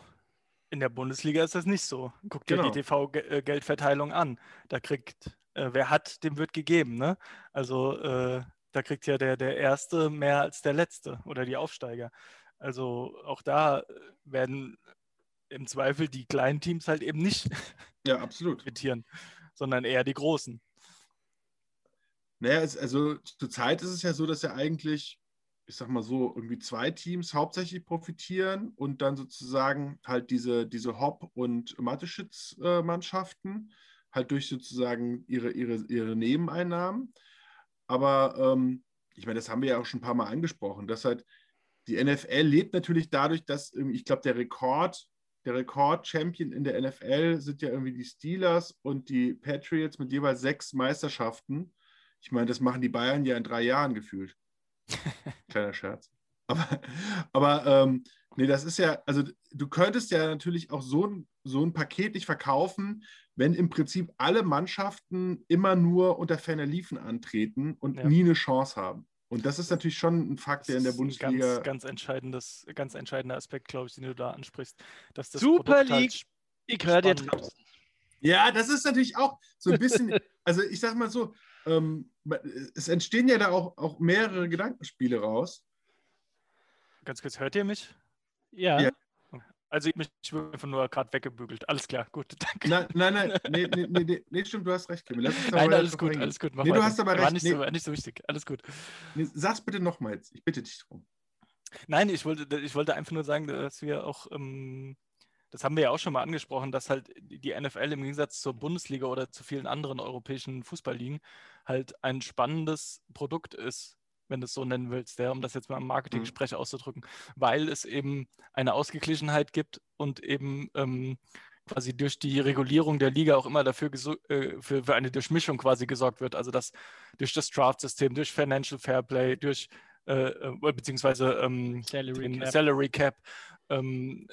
In der Bundesliga ist das nicht so. Guck dir genau. die TV-Geldverteilung an. Da kriegt, äh, wer hat, dem wird gegeben. Ne? Also äh, da kriegt ja der, der Erste mehr als der Letzte oder die Aufsteiger. Also auch da äh, werden im Zweifel die kleinen Teams halt eben nicht ja, absolut. profitieren, sondern eher die großen. Naja, es, also zurzeit ist es ja so, dass ja eigentlich ich sag mal so, irgendwie zwei Teams hauptsächlich profitieren und dann sozusagen halt diese, diese Hop- und Mateschitz-Mannschaften halt durch sozusagen ihre, ihre, ihre Nebeneinnahmen. Aber ähm, ich meine, das haben wir ja auch schon ein paar Mal angesprochen, dass halt die NFL lebt natürlich dadurch, dass ich glaube, der Rekord, der Rekord-Champion in der NFL sind ja irgendwie die Steelers und die Patriots mit jeweils sechs Meisterschaften. Ich meine, das machen die Bayern ja in drei Jahren gefühlt. Kleiner Scherz. Aber, aber ähm, nee, das ist ja, also du könntest ja natürlich auch so ein, so ein Paket nicht verkaufen, wenn im Prinzip alle Mannschaften immer nur unter ferner Liefen antreten und ja. nie eine Chance haben. Und das ist natürlich schon ein Fakt, der in der Bundesliga. Ganz, ganz, entscheidendes, ganz entscheidender Aspekt, glaube ich, den du da ansprichst. Dass das Super Produkt League, halt ich höre dir draußen. Ja, das ist natürlich auch so ein bisschen, also ich sag mal so, ähm, es entstehen ja da auch, auch mehrere Gedankenspiele raus. Ganz kurz, hört ihr mich? Ja. ja. Also ich, bin einfach nur gerade weggebügelt. Alles klar, gut, danke. Nein, nein, nein, nee, nee, nee, nee, nee stimmt, du hast recht, Kim. nein, alles gut, alles gut. Mach nee, du hast aber recht. War nicht, nee. so, nicht so wichtig, alles gut. Nee, sag's bitte nochmal jetzt, ich bitte dich darum. Nein, ich wollte, ich wollte einfach nur sagen, dass wir auch ähm, das haben wir ja auch schon mal angesprochen, dass halt die NFL im Gegensatz zur Bundesliga oder zu vielen anderen europäischen Fußballligen halt ein spannendes Produkt ist, wenn du es so nennen willst, ja, um das jetzt mal im Marketing-Sprech mhm. auszudrücken, weil es eben eine Ausgeglichenheit gibt und eben ähm, quasi durch die Regulierung der Liga auch immer dafür äh, für, für, eine Durchmischung quasi gesorgt wird. Also dass durch das Draft-System, durch Financial Fairplay, durch äh, äh beziehungsweise ähm, Salary Cap, Salary Cap ähm,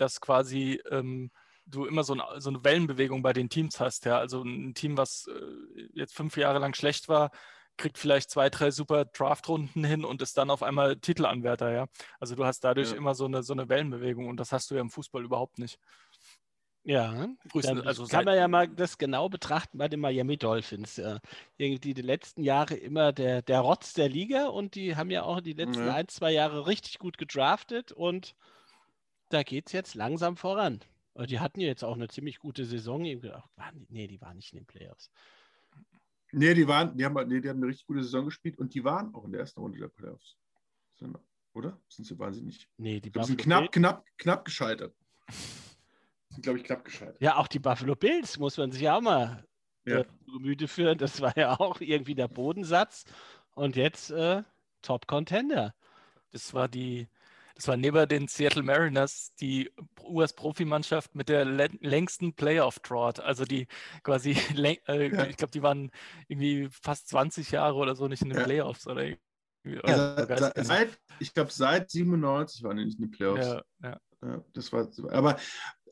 dass quasi ähm, du immer so, ein, so, eine Wellenbewegung bei den Teams hast. Ja? Also ein Team, was äh, jetzt fünf Jahre lang schlecht war, kriegt vielleicht zwei, drei super Draft-Runden hin und ist dann auf einmal Titelanwärter. Ja? Also du hast dadurch ja. immer so eine, so eine Wellenbewegung und das hast du ja im Fußball überhaupt nicht. Ja, Frühestens, also kann man ja mal das genau betrachten bei den Miami Dolphins. Ja. Irgendwie die letzten Jahre immer der, der Rotz der Liga und die haben ja auch die letzten ja. ein, zwei Jahre richtig gut gedraftet und da geht es jetzt langsam voran. Und die hatten ja jetzt auch eine ziemlich gute Saison. Nee, die waren nicht in den Playoffs. Nee, die waren, die haben, nee, die haben eine richtig gute Saison gespielt und die waren auch in der ersten Runde der Playoffs. Oder? Sind sie wahnsinnig? Nee, die sind knapp, knapp, knapp gescheitert sind, glaube ich, knapp gescheitert. Ja, auch die Buffalo Bills muss man sich ja auch mal ja. Äh, Gemüte führen. Das war ja auch irgendwie der Bodensatz. Und jetzt äh, Top Contender. Das war die, das war neben den Seattle Mariners die US-Profimannschaft mit der längsten Playoff-Drought. Also die quasi, äh, ja. ich glaube, die waren irgendwie fast 20 Jahre oder so nicht in den ja. Playoffs. Oder also, seit, ich glaube, seit 97 waren die nicht in den Playoffs. Ja, ja. Ja, das war, aber,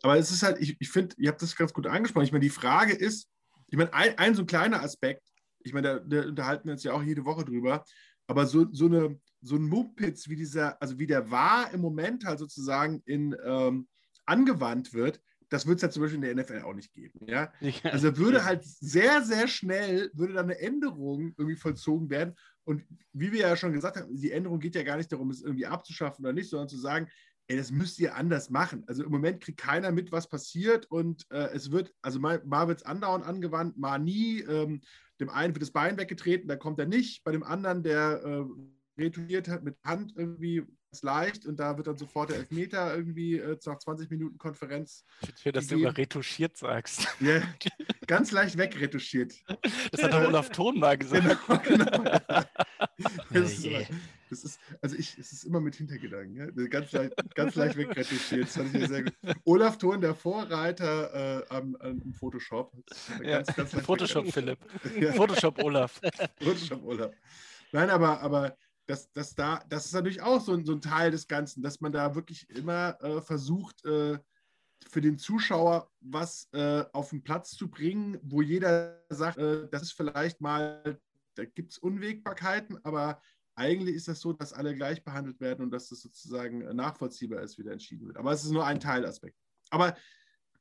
aber es ist halt, ich, ich finde, ihr habt das ganz gut angesprochen. Ich meine, die Frage ist, ich meine, ein, ein so ein kleiner Aspekt, ich meine, da, da, unterhalten wir uns ja auch jede Woche drüber, aber so, so, eine, so ein Mumpitz, wie dieser, also wie der war im Moment halt sozusagen in, ähm, angewandt wird, das wird es ja zum Beispiel in der NFL auch nicht geben. Ja? Also würde halt sehr, sehr schnell, würde da eine Änderung irgendwie vollzogen werden. Und wie wir ja schon gesagt haben, die Änderung geht ja gar nicht darum, es irgendwie abzuschaffen oder nicht, sondern zu sagen, ey, das müsst ihr anders machen. Also im Moment kriegt keiner mit, was passiert und äh, es wird, also mal, mal wird es andauernd angewandt, mal nie. Ähm, dem einen wird das Bein weggetreten, da kommt er nicht. Bei dem anderen, der äh, retourniert hat mit Hand irgendwie ganz leicht und da wird dann sofort der Elfmeter irgendwie äh, nach 20 Minuten Konferenz. Schön, dass gegeben. du immer retuschiert sagst. Ja, ganz leicht wegretuschiert. Das hat doch Olaf Thon mal gesagt. Genau, genau. Das ist, immer, das ist, also ich, es ist immer mit Hintergedanken, ja? ganz, leicht, ganz leicht wegretuschiert. Ich. Olaf Thon, der Vorreiter äh, am, am, Photoshop. Ja, ganz, ganz Photoshop Philipp. Ja. Photoshop Olaf. Photoshop Olaf. Nein, aber, aber das, das, da, das ist natürlich auch so ein, so ein Teil des Ganzen, dass man da wirklich immer äh, versucht, äh, für den Zuschauer was äh, auf den Platz zu bringen, wo jeder sagt, äh, das ist vielleicht mal, da gibt es Unwägbarkeiten, aber eigentlich ist das so, dass alle gleich behandelt werden und dass das sozusagen nachvollziehbar ist, wie da entschieden wird. Aber es ist nur ein Teilaspekt. Aber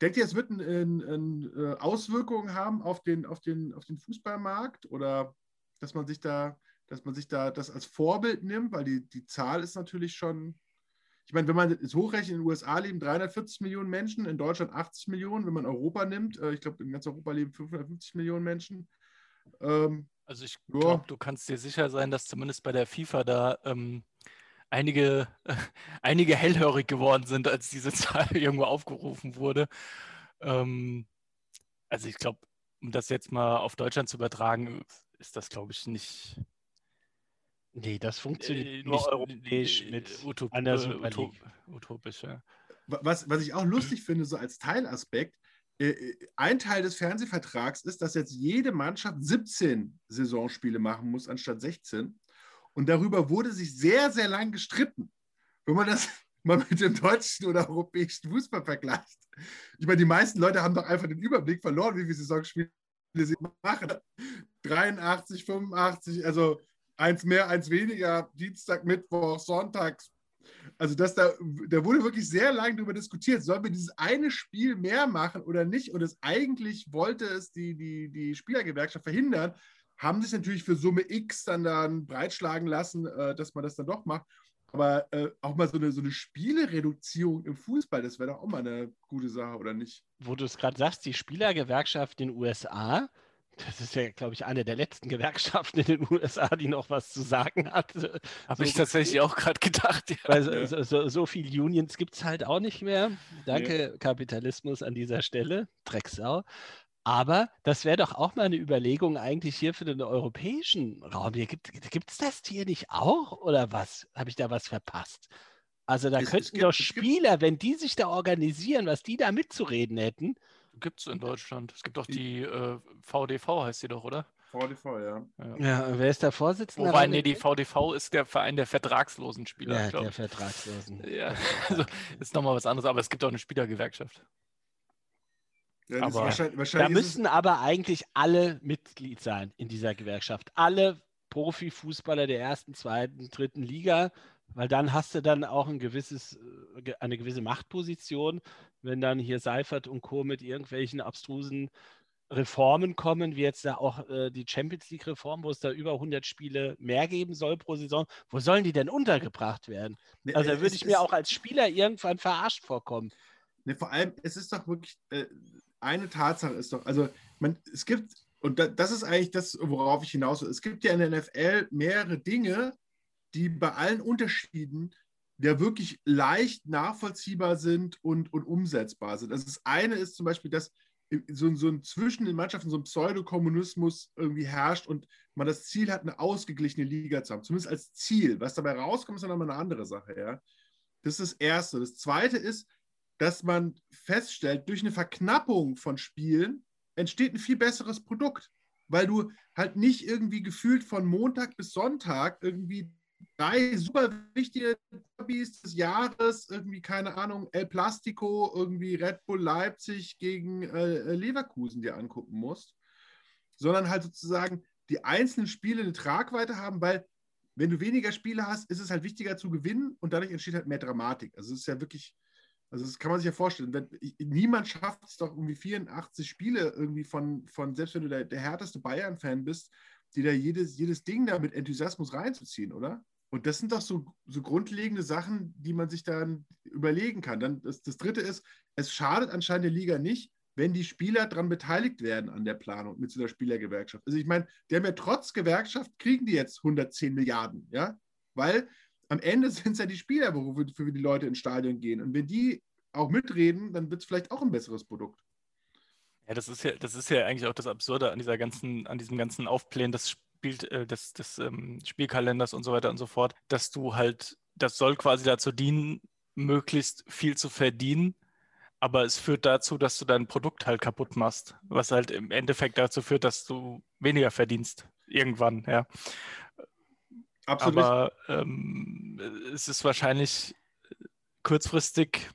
denkt ihr, es wird ein, ein äh, Auswirkungen haben auf den, auf, den, auf den Fußballmarkt oder dass man sich da, dass man sich da das als Vorbild nimmt, weil die, die Zahl ist natürlich schon. Ich meine, wenn man es hochrechnet, in den USA leben 340 Millionen Menschen, in Deutschland 80 Millionen, wenn man Europa nimmt, äh, ich glaube, in ganz Europa leben 550 Millionen Menschen. Ähm, also ich glaube, du kannst dir sicher sein, dass zumindest bei der FIFA da ähm, einige, äh, einige hellhörig geworden sind, als diese Zahl irgendwo aufgerufen wurde. Ähm, also ich glaube, um das jetzt mal auf Deutschland zu übertragen, ist das, glaube ich, nicht. Nee, das funktioniert äh, nur europäisch äh, mit Utop einer Utop utopisch. Ja. Was, was ich auch lustig finde, so als Teilaspekt, äh, äh, ein Teil des Fernsehvertrags ist, dass jetzt jede Mannschaft 17 Saisonspiele machen muss, anstatt 16. Und darüber wurde sich sehr, sehr lang gestritten. Wenn man das mal mit dem deutschen oder europäischen Fußball vergleicht. Ich meine, die meisten Leute haben doch einfach den Überblick verloren, wie viele Saisonspiele sie machen. 83, 85, also eins mehr, eins weniger, Dienstag, Mittwoch, Sonntag, also dass da, da wurde wirklich sehr lange darüber diskutiert, sollen wir dieses eine Spiel mehr machen oder nicht? Und es eigentlich wollte es die, die, die Spielergewerkschaft verhindern, haben sich natürlich für Summe X dann, dann breitschlagen lassen, äh, dass man das dann doch macht. Aber äh, auch mal so eine, so eine Spielereduzierung im Fußball, das wäre doch auch mal eine gute Sache, oder nicht? Wo du es gerade sagst, die Spielergewerkschaft in den USA, das ist ja, glaube ich, eine der letzten Gewerkschaften in den USA, die noch was zu sagen hat. Habe so, ich tatsächlich auch gerade gedacht. Ja. Weil so, so, so viele Unions gibt es halt auch nicht mehr. Danke, nee. Kapitalismus an dieser Stelle. Drecksau. Aber das wäre doch auch mal eine Überlegung eigentlich hier für den europäischen Raum. Gibt es das hier nicht auch oder was? Habe ich da was verpasst? Also da es, könnten es gibt, doch Spieler, wenn die sich da organisieren, was die da mitzureden hätten, Gibt es in Deutschland. Es gibt doch die äh, VDV, heißt sie doch, oder? VDV, ja. ja. ja. wer ist der Vorsitzende? Wobei, nee, die VDV ist der Verein der vertragslosen Spieler. Ja, der Vertragslosen. Ja, also ist nochmal was anderes, aber es gibt auch eine Spielergewerkschaft. Ja, aber wahrscheinlich, wahrscheinlich da müssen aber eigentlich alle Mitglied sein in dieser Gewerkschaft. Alle Profifußballer der ersten, zweiten, dritten Liga weil dann hast du dann auch ein gewisses, äh, eine gewisse Machtposition, wenn dann hier Seifert und Co. mit irgendwelchen abstrusen Reformen kommen, wie jetzt da auch äh, die Champions League-Reform, wo es da über 100 Spiele mehr geben soll pro Saison. Wo sollen die denn untergebracht werden? Also da würde ich mir auch als Spieler irgendwann verarscht vorkommen. Ne, vor allem, es ist doch wirklich, äh, eine Tatsache ist doch, also man, es gibt, und da, das ist eigentlich das, worauf ich hinaus will, es gibt ja in der NFL mehrere Dinge, die bei allen Unterschieden ja wirklich leicht nachvollziehbar sind und, und umsetzbar sind. Also das eine ist zum Beispiel, dass so, so ein zwischen den Mannschaften so ein Pseudokommunismus irgendwie herrscht und man das Ziel hat, eine ausgeglichene Liga zu haben. Zumindest als Ziel. Was dabei rauskommt, ist dann nochmal eine andere Sache. Ja? Das ist das Erste. Das Zweite ist, dass man feststellt, durch eine Verknappung von Spielen entsteht ein viel besseres Produkt, weil du halt nicht irgendwie gefühlt von Montag bis Sonntag irgendwie drei super wichtige Derbys des Jahres, irgendwie, keine Ahnung, El Plastico, irgendwie Red Bull Leipzig gegen äh, Leverkusen dir angucken musst, sondern halt sozusagen die einzelnen Spiele eine Tragweite haben, weil wenn du weniger Spiele hast, ist es halt wichtiger zu gewinnen und dadurch entsteht halt mehr Dramatik. Also es ist ja wirklich, also das kann man sich ja vorstellen. Wenn, niemand schafft es doch irgendwie 84 Spiele irgendwie von, von selbst wenn du der, der härteste Bayern-Fan bist, die da jedes, jedes Ding da mit Enthusiasmus reinzuziehen, oder? Und das sind doch so, so grundlegende Sachen, die man sich dann überlegen kann. Dann das, das Dritte ist, es schadet anscheinend der Liga nicht, wenn die Spieler daran beteiligt werden an der Planung mit so einer Spielergewerkschaft. Also ich meine, die haben ja trotz Gewerkschaft, kriegen die jetzt 110 Milliarden, ja? Weil am Ende sind es ja die Spieler, für die Leute ins Stadion gehen. Und wenn die auch mitreden, dann wird es vielleicht auch ein besseres Produkt. Ja, das ist ja, das ist ja eigentlich auch das Absurde an dieser ganzen, an diesem ganzen Aufblähen des Spiel, äh, des, des ähm, Spielkalenders und so weiter und so fort, dass du halt, das soll quasi dazu dienen, möglichst viel zu verdienen, aber es führt dazu, dass du dein Produkt halt kaputt machst, was halt im Endeffekt dazu führt, dass du weniger verdienst irgendwann, ja. Absolut. Aber ähm, es ist wahrscheinlich kurzfristig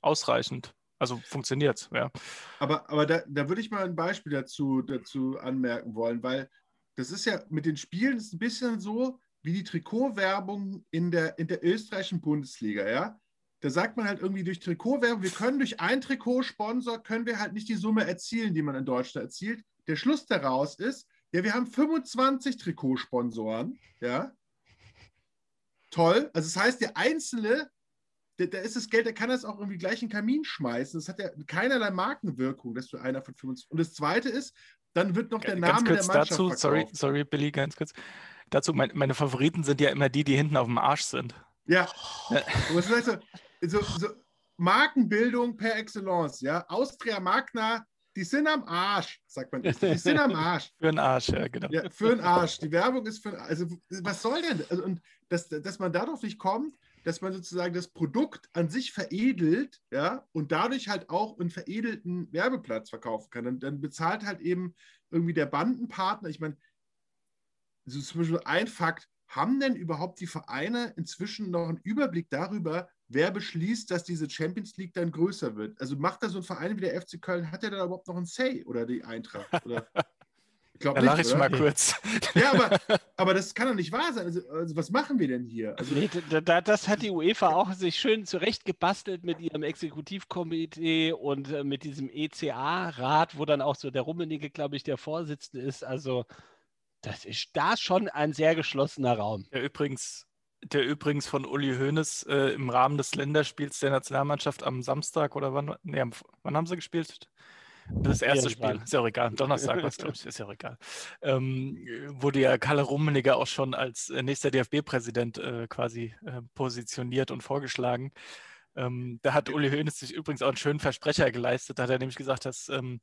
ausreichend. Also funktioniert es, ja. Aber, aber da, da würde ich mal ein Beispiel dazu, dazu anmerken wollen, weil das ist ja mit den Spielen ist ein bisschen so wie die Trikotwerbung in der, in der österreichischen Bundesliga, ja. Da sagt man halt irgendwie durch Trikotwerbung, wir können durch einen Trikotsponsor, können wir halt nicht die Summe erzielen, die man in Deutschland erzielt. Der Schluss daraus ist, ja, wir haben 25 Trikotsponsoren, ja. Toll. Also das heißt, der Einzelne, da ist das Geld, der kann das auch irgendwie gleich in den Kamin schmeißen. Das hat ja keinerlei Markenwirkung, dass du einer von 25. Und das Zweite ist, dann wird noch der ganz Name kurz der Mannschaft dazu, sorry, sorry, Billy, ganz kurz. Dazu, mein, meine Favoriten sind ja immer die, die hinten auf dem Arsch sind. Ja. ja. So, so, so, Markenbildung per Excellence, ja. Austria Magna, die sind am Arsch, sagt man. Die sind am Arsch. für den Arsch, ja, genau. Ja, für den Arsch. Die Werbung ist für Also, was soll denn? Also, und dass, dass man darauf nicht kommt, dass man sozusagen das Produkt an sich veredelt, ja, und dadurch halt auch einen veredelten Werbeplatz verkaufen kann. Und dann bezahlt halt eben irgendwie der Bandenpartner. Ich meine, so zum Beispiel ein Fakt, haben denn überhaupt die Vereine inzwischen noch einen Überblick darüber, wer beschließt, dass diese Champions League dann größer wird? Also macht da so ein Verein wie der FC Köln, hat der da überhaupt noch ein Say oder die Eintracht? Oder? da lache ich mal kurz. Ja, aber, aber das kann doch nicht wahr sein. Also, also was machen wir denn hier? Also, nee, da, das hat die UEFA auch sich schön zurechtgebastelt mit ihrem Exekutivkomitee und äh, mit diesem ECA-Rat, wo dann auch so der Rummenigge, glaube ich, der Vorsitzende ist. Also das ist da schon ein sehr geschlossener Raum. Der übrigens, der übrigens von Uli Hoeneß äh, im Rahmen des Länderspiels der Nationalmannschaft am Samstag oder wann, nee, wann haben sie gespielt? Das erste Spiel, ist ja auch egal. Donnerstag war es, glaube ich, ist ja auch egal. Ähm, wurde ja Kalle Rummeniger auch schon als äh, nächster DFB-Präsident äh, quasi äh, positioniert und vorgeschlagen. Ähm, da hat Uli Hoeneß sich übrigens auch einen schönen Versprecher geleistet. Da hat er nämlich gesagt, dass ähm,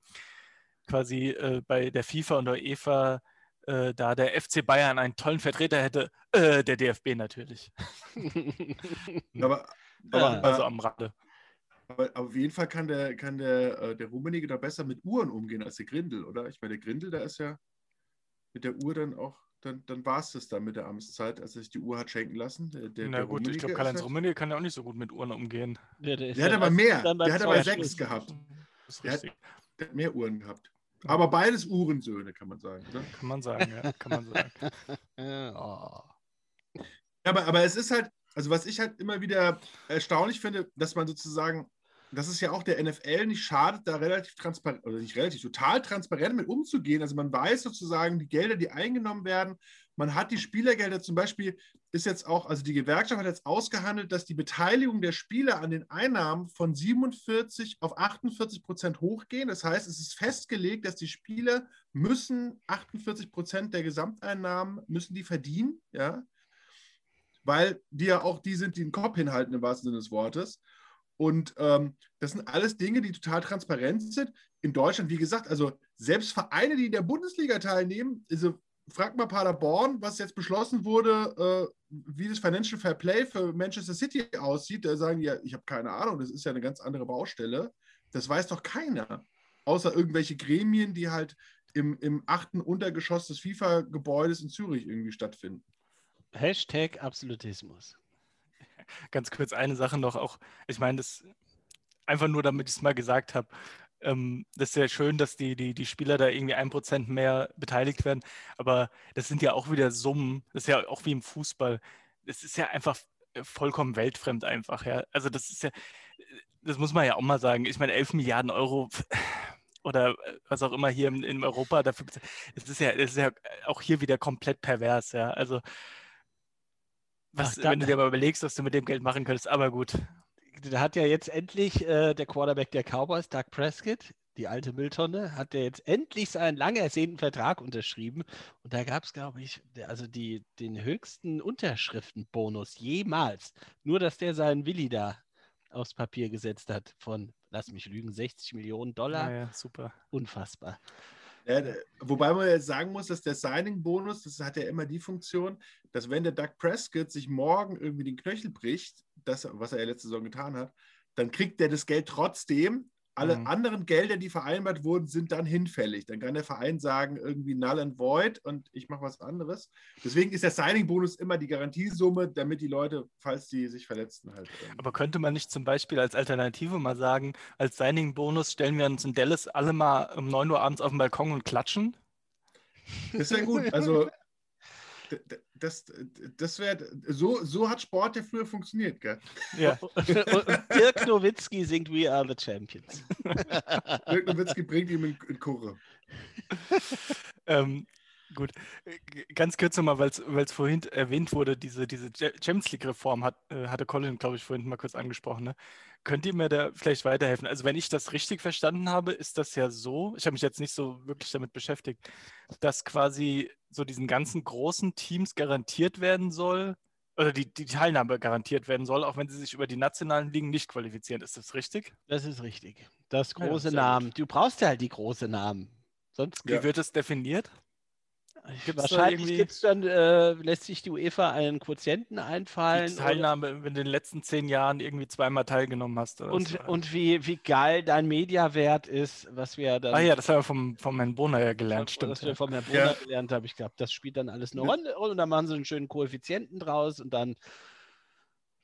quasi äh, bei der FIFA und der EFA äh, da der FC Bayern einen tollen Vertreter hätte. Äh, der DFB natürlich. aber, aber, also am Rande. Aber auf jeden Fall kann der, kann der, äh, der Rummenigge da besser mit Uhren umgehen als der Grindel, oder? Ich meine, der Grindel, der ist ja mit der Uhr dann auch, dann, dann war es das dann mit der Amtszeit, als er sich die Uhr hat schenken lassen. Der, der, Na der gut, ich glaube, Karl-Heinz Rummenigge kann ja auch nicht so gut mit Uhren umgehen. Der, der, der hat aber mehr. Der hat aber sechs gehabt. Der hat, der hat mehr Uhren gehabt. Aber beides Uhrensöhne, kann man sagen. Oder? Kann man sagen, ja. Kann man sagen. oh. ja aber, aber es ist halt, also was ich halt immer wieder erstaunlich finde, dass man sozusagen, dass es ja auch der NFL nicht schadet, da relativ transparent, oder nicht relativ, total transparent mit umzugehen. Also man weiß sozusagen die Gelder, die eingenommen werden. Man hat die Spielergelder zum Beispiel, ist jetzt auch, also die Gewerkschaft hat jetzt ausgehandelt, dass die Beteiligung der Spieler an den Einnahmen von 47 auf 48 Prozent hochgehen. Das heißt, es ist festgelegt, dass die Spieler müssen 48 Prozent der Gesamteinnahmen müssen die verdienen, ja weil die ja auch die sind, die den Kopf hinhalten im wahrsten Sinne des Wortes. Und ähm, das sind alles Dinge, die total transparent sind. In Deutschland, wie gesagt, also selbst Vereine, die in der Bundesliga teilnehmen, also frag mal Paderborn, was jetzt beschlossen wurde, äh, wie das Financial Fair Play für Manchester City aussieht. Da sagen die ja, ich habe keine Ahnung, das ist ja eine ganz andere Baustelle. Das weiß doch keiner. Außer irgendwelche Gremien, die halt im, im achten Untergeschoss des FIFA-Gebäudes in Zürich irgendwie stattfinden. Hashtag Absolutismus. Ganz kurz eine Sache noch, auch, ich meine, das einfach nur, damit ich es mal gesagt habe. Ähm, das ist ja schön, dass die, die, die Spieler da irgendwie ein Prozent mehr beteiligt werden, aber das sind ja auch wieder Summen, das ist ja auch wie im Fußball. Das ist ja einfach vollkommen weltfremd einfach, ja. Also das ist ja, das muss man ja auch mal sagen. Ich meine, 11 Milliarden Euro oder was auch immer hier in, in Europa dafür, es ist ja, es ist ja auch hier wieder komplett pervers, ja. Also was, Ach, wenn du dir mal überlegst, was du mit dem Geld machen könntest, aber gut. Da hat ja jetzt endlich äh, der Quarterback der Cowboys, Doug Prescott, die alte Mülltonne, hat der jetzt endlich seinen lang ersehnten Vertrag unterschrieben. Und da gab es, glaube ich, also die, den höchsten Unterschriftenbonus jemals. Nur, dass der seinen Willi da aufs Papier gesetzt hat von, lass mich lügen, 60 Millionen Dollar. Ja, ja, super. Unfassbar. Ja, wobei man jetzt sagen muss, dass der Signing-Bonus, das hat ja immer die Funktion, dass wenn der Doug Prescott sich morgen irgendwie den Knöchel bricht, das, was er ja letzte Saison getan hat, dann kriegt er das Geld trotzdem, alle mhm. anderen Gelder, die vereinbart wurden, sind dann hinfällig. Dann kann der Verein sagen, irgendwie null and void und ich mache was anderes. Deswegen ist der Signing-Bonus immer die Garantiesumme, damit die Leute, falls die sich verletzten, halt. Ähm Aber könnte man nicht zum Beispiel als Alternative mal sagen, als Signing-Bonus stellen wir uns in Dallas alle mal um 9 Uhr abends auf den Balkon und klatschen? Das wäre gut. Also das, das wäre, so, so hat Sport ja früher funktioniert, gell? Ja. Dirk Nowitzki singt We Are the Champions. Dirk Nowitzki bringt ihm in, in Chore. ähm, gut, ganz kurz nochmal, weil es vorhin erwähnt wurde, diese, diese Champions League-Reform hat, äh, hatte Colin, glaube ich, vorhin mal kurz angesprochen. Ne? Könnt ihr mir da vielleicht weiterhelfen? Also wenn ich das richtig verstanden habe, ist das ja so, ich habe mich jetzt nicht so wirklich damit beschäftigt, dass quasi so diesen ganzen großen Teams garantiert werden soll, oder die, die Teilnahme garantiert werden soll, auch wenn sie sich über die nationalen Ligen nicht qualifizieren. Ist das richtig? Das ist richtig. Das große ja, Namen. Du brauchst ja halt die großen Namen. Sonst Wie ja. wird es definiert? Gibt's Wahrscheinlich gibt's dann, äh, lässt sich die UEFA einen Quotienten einfallen. Die Teilnahme, wenn du in den letzten zehn Jahren irgendwie zweimal teilgenommen hast. und so. und wie, wie geil dein Mediawert ist, was wir dann. Ah ja, das haben wir vom, vom Herrn Bohner ja gelernt, stimmt. Was wir vom Herrn Bohner ja. gelernt haben, ich glaube, das spielt dann alles eine Rolle und dann machen sie einen schönen Koeffizienten draus und dann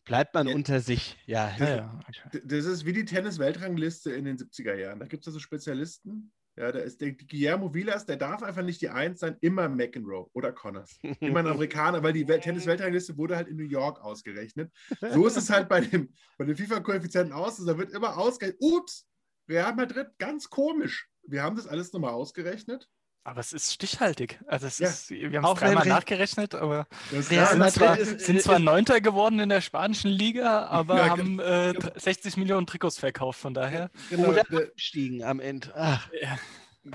bleibt man ja. unter sich. Ja. ja, Das ist wie die Tennis-Weltrangliste in den 70er Jahren. Da gibt es also Spezialisten, ja, da ist der Guillermo Vilas, der darf einfach nicht die Eins sein, immer McEnroe oder Connors. Immer ein Amerikaner, weil die Tennis-Weltrangliste wurde halt in New York ausgerechnet. So ist es halt bei dem, bei dem FIFA-Koeffizienten aus. Da wird immer ausgerechnet. Ups, Real Madrid, ganz komisch. Wir haben das alles nochmal ausgerechnet. Aber es ist stichhaltig. Also es ja. ist, wir haben es dreimal nachgerechnet, aber Real sind, zwar, sind zwar Neunter geworden in der spanischen Liga, aber ja, haben äh, 60 Millionen Trikots verkauft, von daher. Genau, Oder abgestiegen am Ende. Ach. Ja.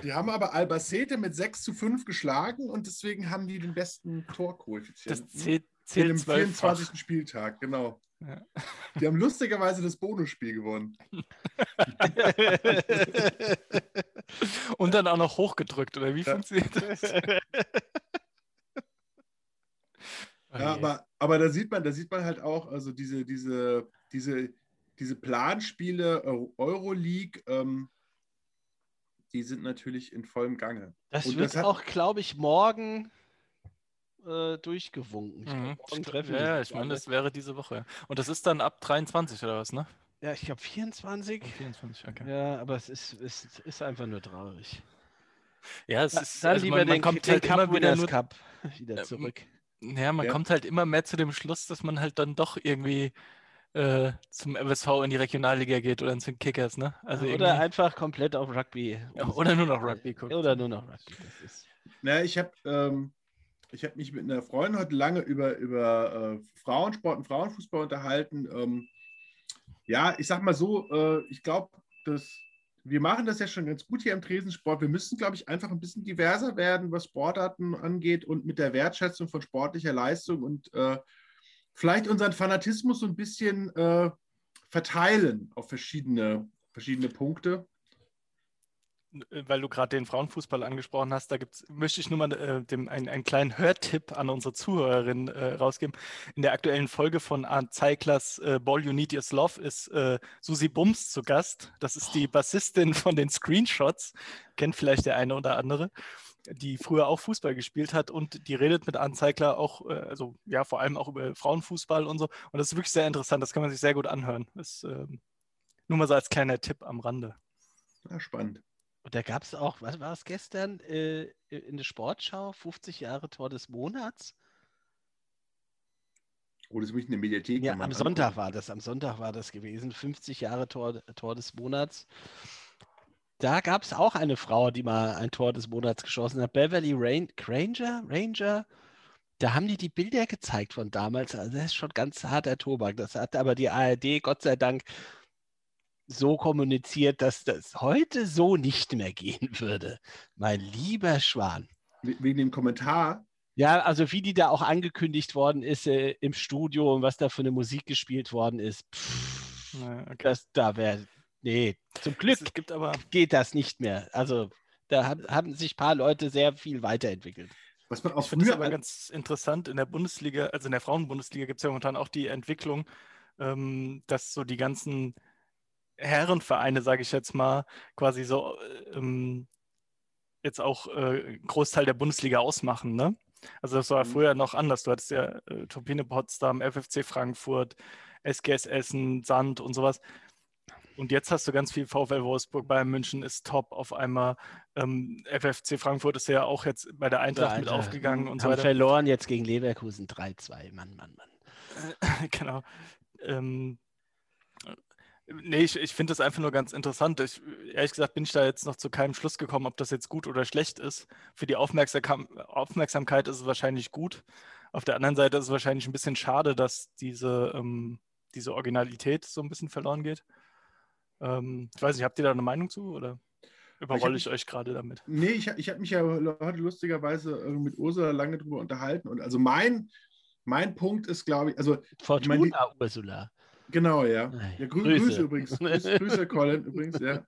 Die haben aber Albacete mit 6 zu 5 geschlagen und deswegen haben die den besten Torkoeffizienten. Das zählt, zählt im 24. Spieltag, genau. Ja. Die haben lustigerweise das Bonusspiel gewonnen. Und dann auch noch hochgedrückt, oder wie ja. funktioniert das? ja, aber, aber da sieht man, da sieht man halt auch, also diese, diese, diese, diese Planspiele Euroleague, ähm, die sind natürlich in vollem Gange. Das Und wird das auch, glaube ich, morgen äh, durchgewunken. Ich mhm. glaub, ja, ich meine, das wäre diese Woche. Und das ist dann ab 23 oder was, ne? Ja, ich glaube 24. 24, okay. Ja, aber es ist, es ist einfach nur traurig. Ja, es ist. Dann also lieber man, man den, kommt den halt Cup immer wieder nur, Cup wieder zurück. Ja, man ja. kommt halt immer mehr zu dem Schluss, dass man halt dann doch irgendwie äh, zum MSV in die Regionalliga geht oder zu den Kickers, ne? Also oder irgendwie... einfach komplett auf Rugby. Ja, oder nur noch Rugby guckt. Oder nur noch Rugby. Ist... Na, ich habe ähm, hab mich mit einer Freundin heute lange über, über äh, Frauensport und Frauenfußball unterhalten. Ähm, ja, ich sag mal so, äh, ich glaube, dass wir machen das ja schon ganz gut hier im Tresensport. Wir müssen, glaube ich, einfach ein bisschen diverser werden, was Sportarten angeht und mit der Wertschätzung von sportlicher Leistung und äh, vielleicht unseren Fanatismus so ein bisschen äh, verteilen auf verschiedene, verschiedene Punkte. Äh, weil du gerade den Frauenfußball angesprochen hast, da gibt's, möchte ich nur mal äh, dem, einen, einen kleinen Hörtipp an unsere Zuhörerin äh, rausgeben. In der aktuellen Folge von Arndt Zeiglers äh, Ball You Need Is Love ist äh, Susi Bums zu Gast. Das ist die Bassistin von den Screenshots, kennt vielleicht der eine oder andere, die früher auch Fußball gespielt hat und die redet mit Arndt Zeigler auch, äh, also ja, vor allem auch über Frauenfußball und so. Und das ist wirklich sehr interessant, das kann man sich sehr gut anhören. Das, ähm, nur mal so als kleiner Tipp am Rande. Ja, spannend. Und da gab es auch, was war es gestern äh, in der Sportschau, 50 Jahre Tor des Monats? Oh, das ist wirklich eine Mediathek. Ja, am Sonntag war das, am Sonntag war das gewesen, 50 Jahre Tor, Tor des Monats. Da gab es auch eine Frau, die mal ein Tor des Monats geschossen hat, Beverly Rain Ranger, Ranger. Da haben die die Bilder gezeigt von damals. Also das ist schon ganz harter Tobak. Das hat aber die ARD, Gott sei Dank, so kommuniziert, dass das heute so nicht mehr gehen würde. Mein lieber Schwan. Wegen dem Kommentar. Ja, also wie die da auch angekündigt worden ist äh, im Studio und was da für eine Musik gespielt worden ist. Pff, ja, okay. das, da wäre, nee, zum Glück gibt aber geht das nicht mehr. Also da haben, haben sich ein paar Leute sehr viel weiterentwickelt. Was man auch ich finde es aber ganz interessant, in der Bundesliga, also in der Frauenbundesliga gibt es ja momentan auch die Entwicklung, ähm, dass so die ganzen Herrenvereine, sage ich jetzt mal, quasi so ähm, jetzt auch äh, Großteil der Bundesliga ausmachen. Ne? Also das war mhm. früher noch anders. Du hattest ja äh, Turbine Potsdam, FFC Frankfurt, SGS Essen, Sand und sowas. Und jetzt hast du ganz viel VfL Wolfsburg, Bayern München ist top auf einmal. Ähm, FFC Frankfurt ist ja auch jetzt bei der Eintracht der mit aufgegangen und so weiter. verloren jetzt gegen Leverkusen 3-2. Mann, Mann, Mann. genau. Ähm, Nee, ich, ich finde das einfach nur ganz interessant. Ich, ehrlich gesagt bin ich da jetzt noch zu keinem Schluss gekommen, ob das jetzt gut oder schlecht ist. Für die Aufmerksam Aufmerksamkeit ist es wahrscheinlich gut. Auf der anderen Seite ist es wahrscheinlich ein bisschen schade, dass diese, ähm, diese Originalität so ein bisschen verloren geht. Ähm, ich weiß nicht, habt ihr da eine Meinung zu oder überrolle ich, ich euch gerade damit? Nee, ich, ich habe mich ja heute lustigerweise mit Ursula lange drüber unterhalten. Und also mein, mein Punkt ist, glaube ich, also. Fortuna ich mein, Ursula. Genau, ja. ja grü Grüße. Grüße übrigens. Grüße, Grüße, Colin übrigens, ja.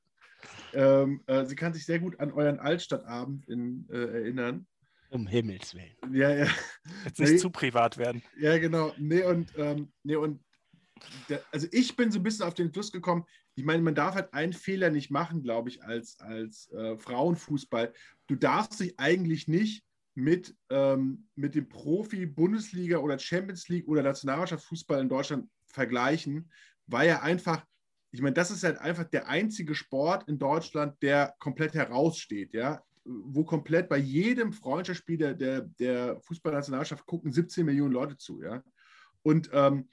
Ähm, äh, sie kann sich sehr gut an euren Altstadtabend in, äh, erinnern. Um Himmels Willen. Ja, ja. Jetzt nicht nee, zu privat werden. Ja, genau. Nee, und, ähm, nee, und der, also ich bin so ein bisschen auf den Schluss gekommen, ich meine, man darf halt einen Fehler nicht machen, glaube ich, als, als äh, Frauenfußball. Du darfst dich eigentlich nicht mit, ähm, mit dem Profi-Bundesliga oder Champions League oder Nationalmannschaftsfußball in Deutschland vergleichen, weil er einfach, ich meine, das ist halt einfach der einzige Sport in Deutschland, der komplett heraussteht, ja, wo komplett bei jedem Freundschaftsspiel der, der, der Fußballnationalmannschaft gucken 17 Millionen Leute zu, ja. Und ähm,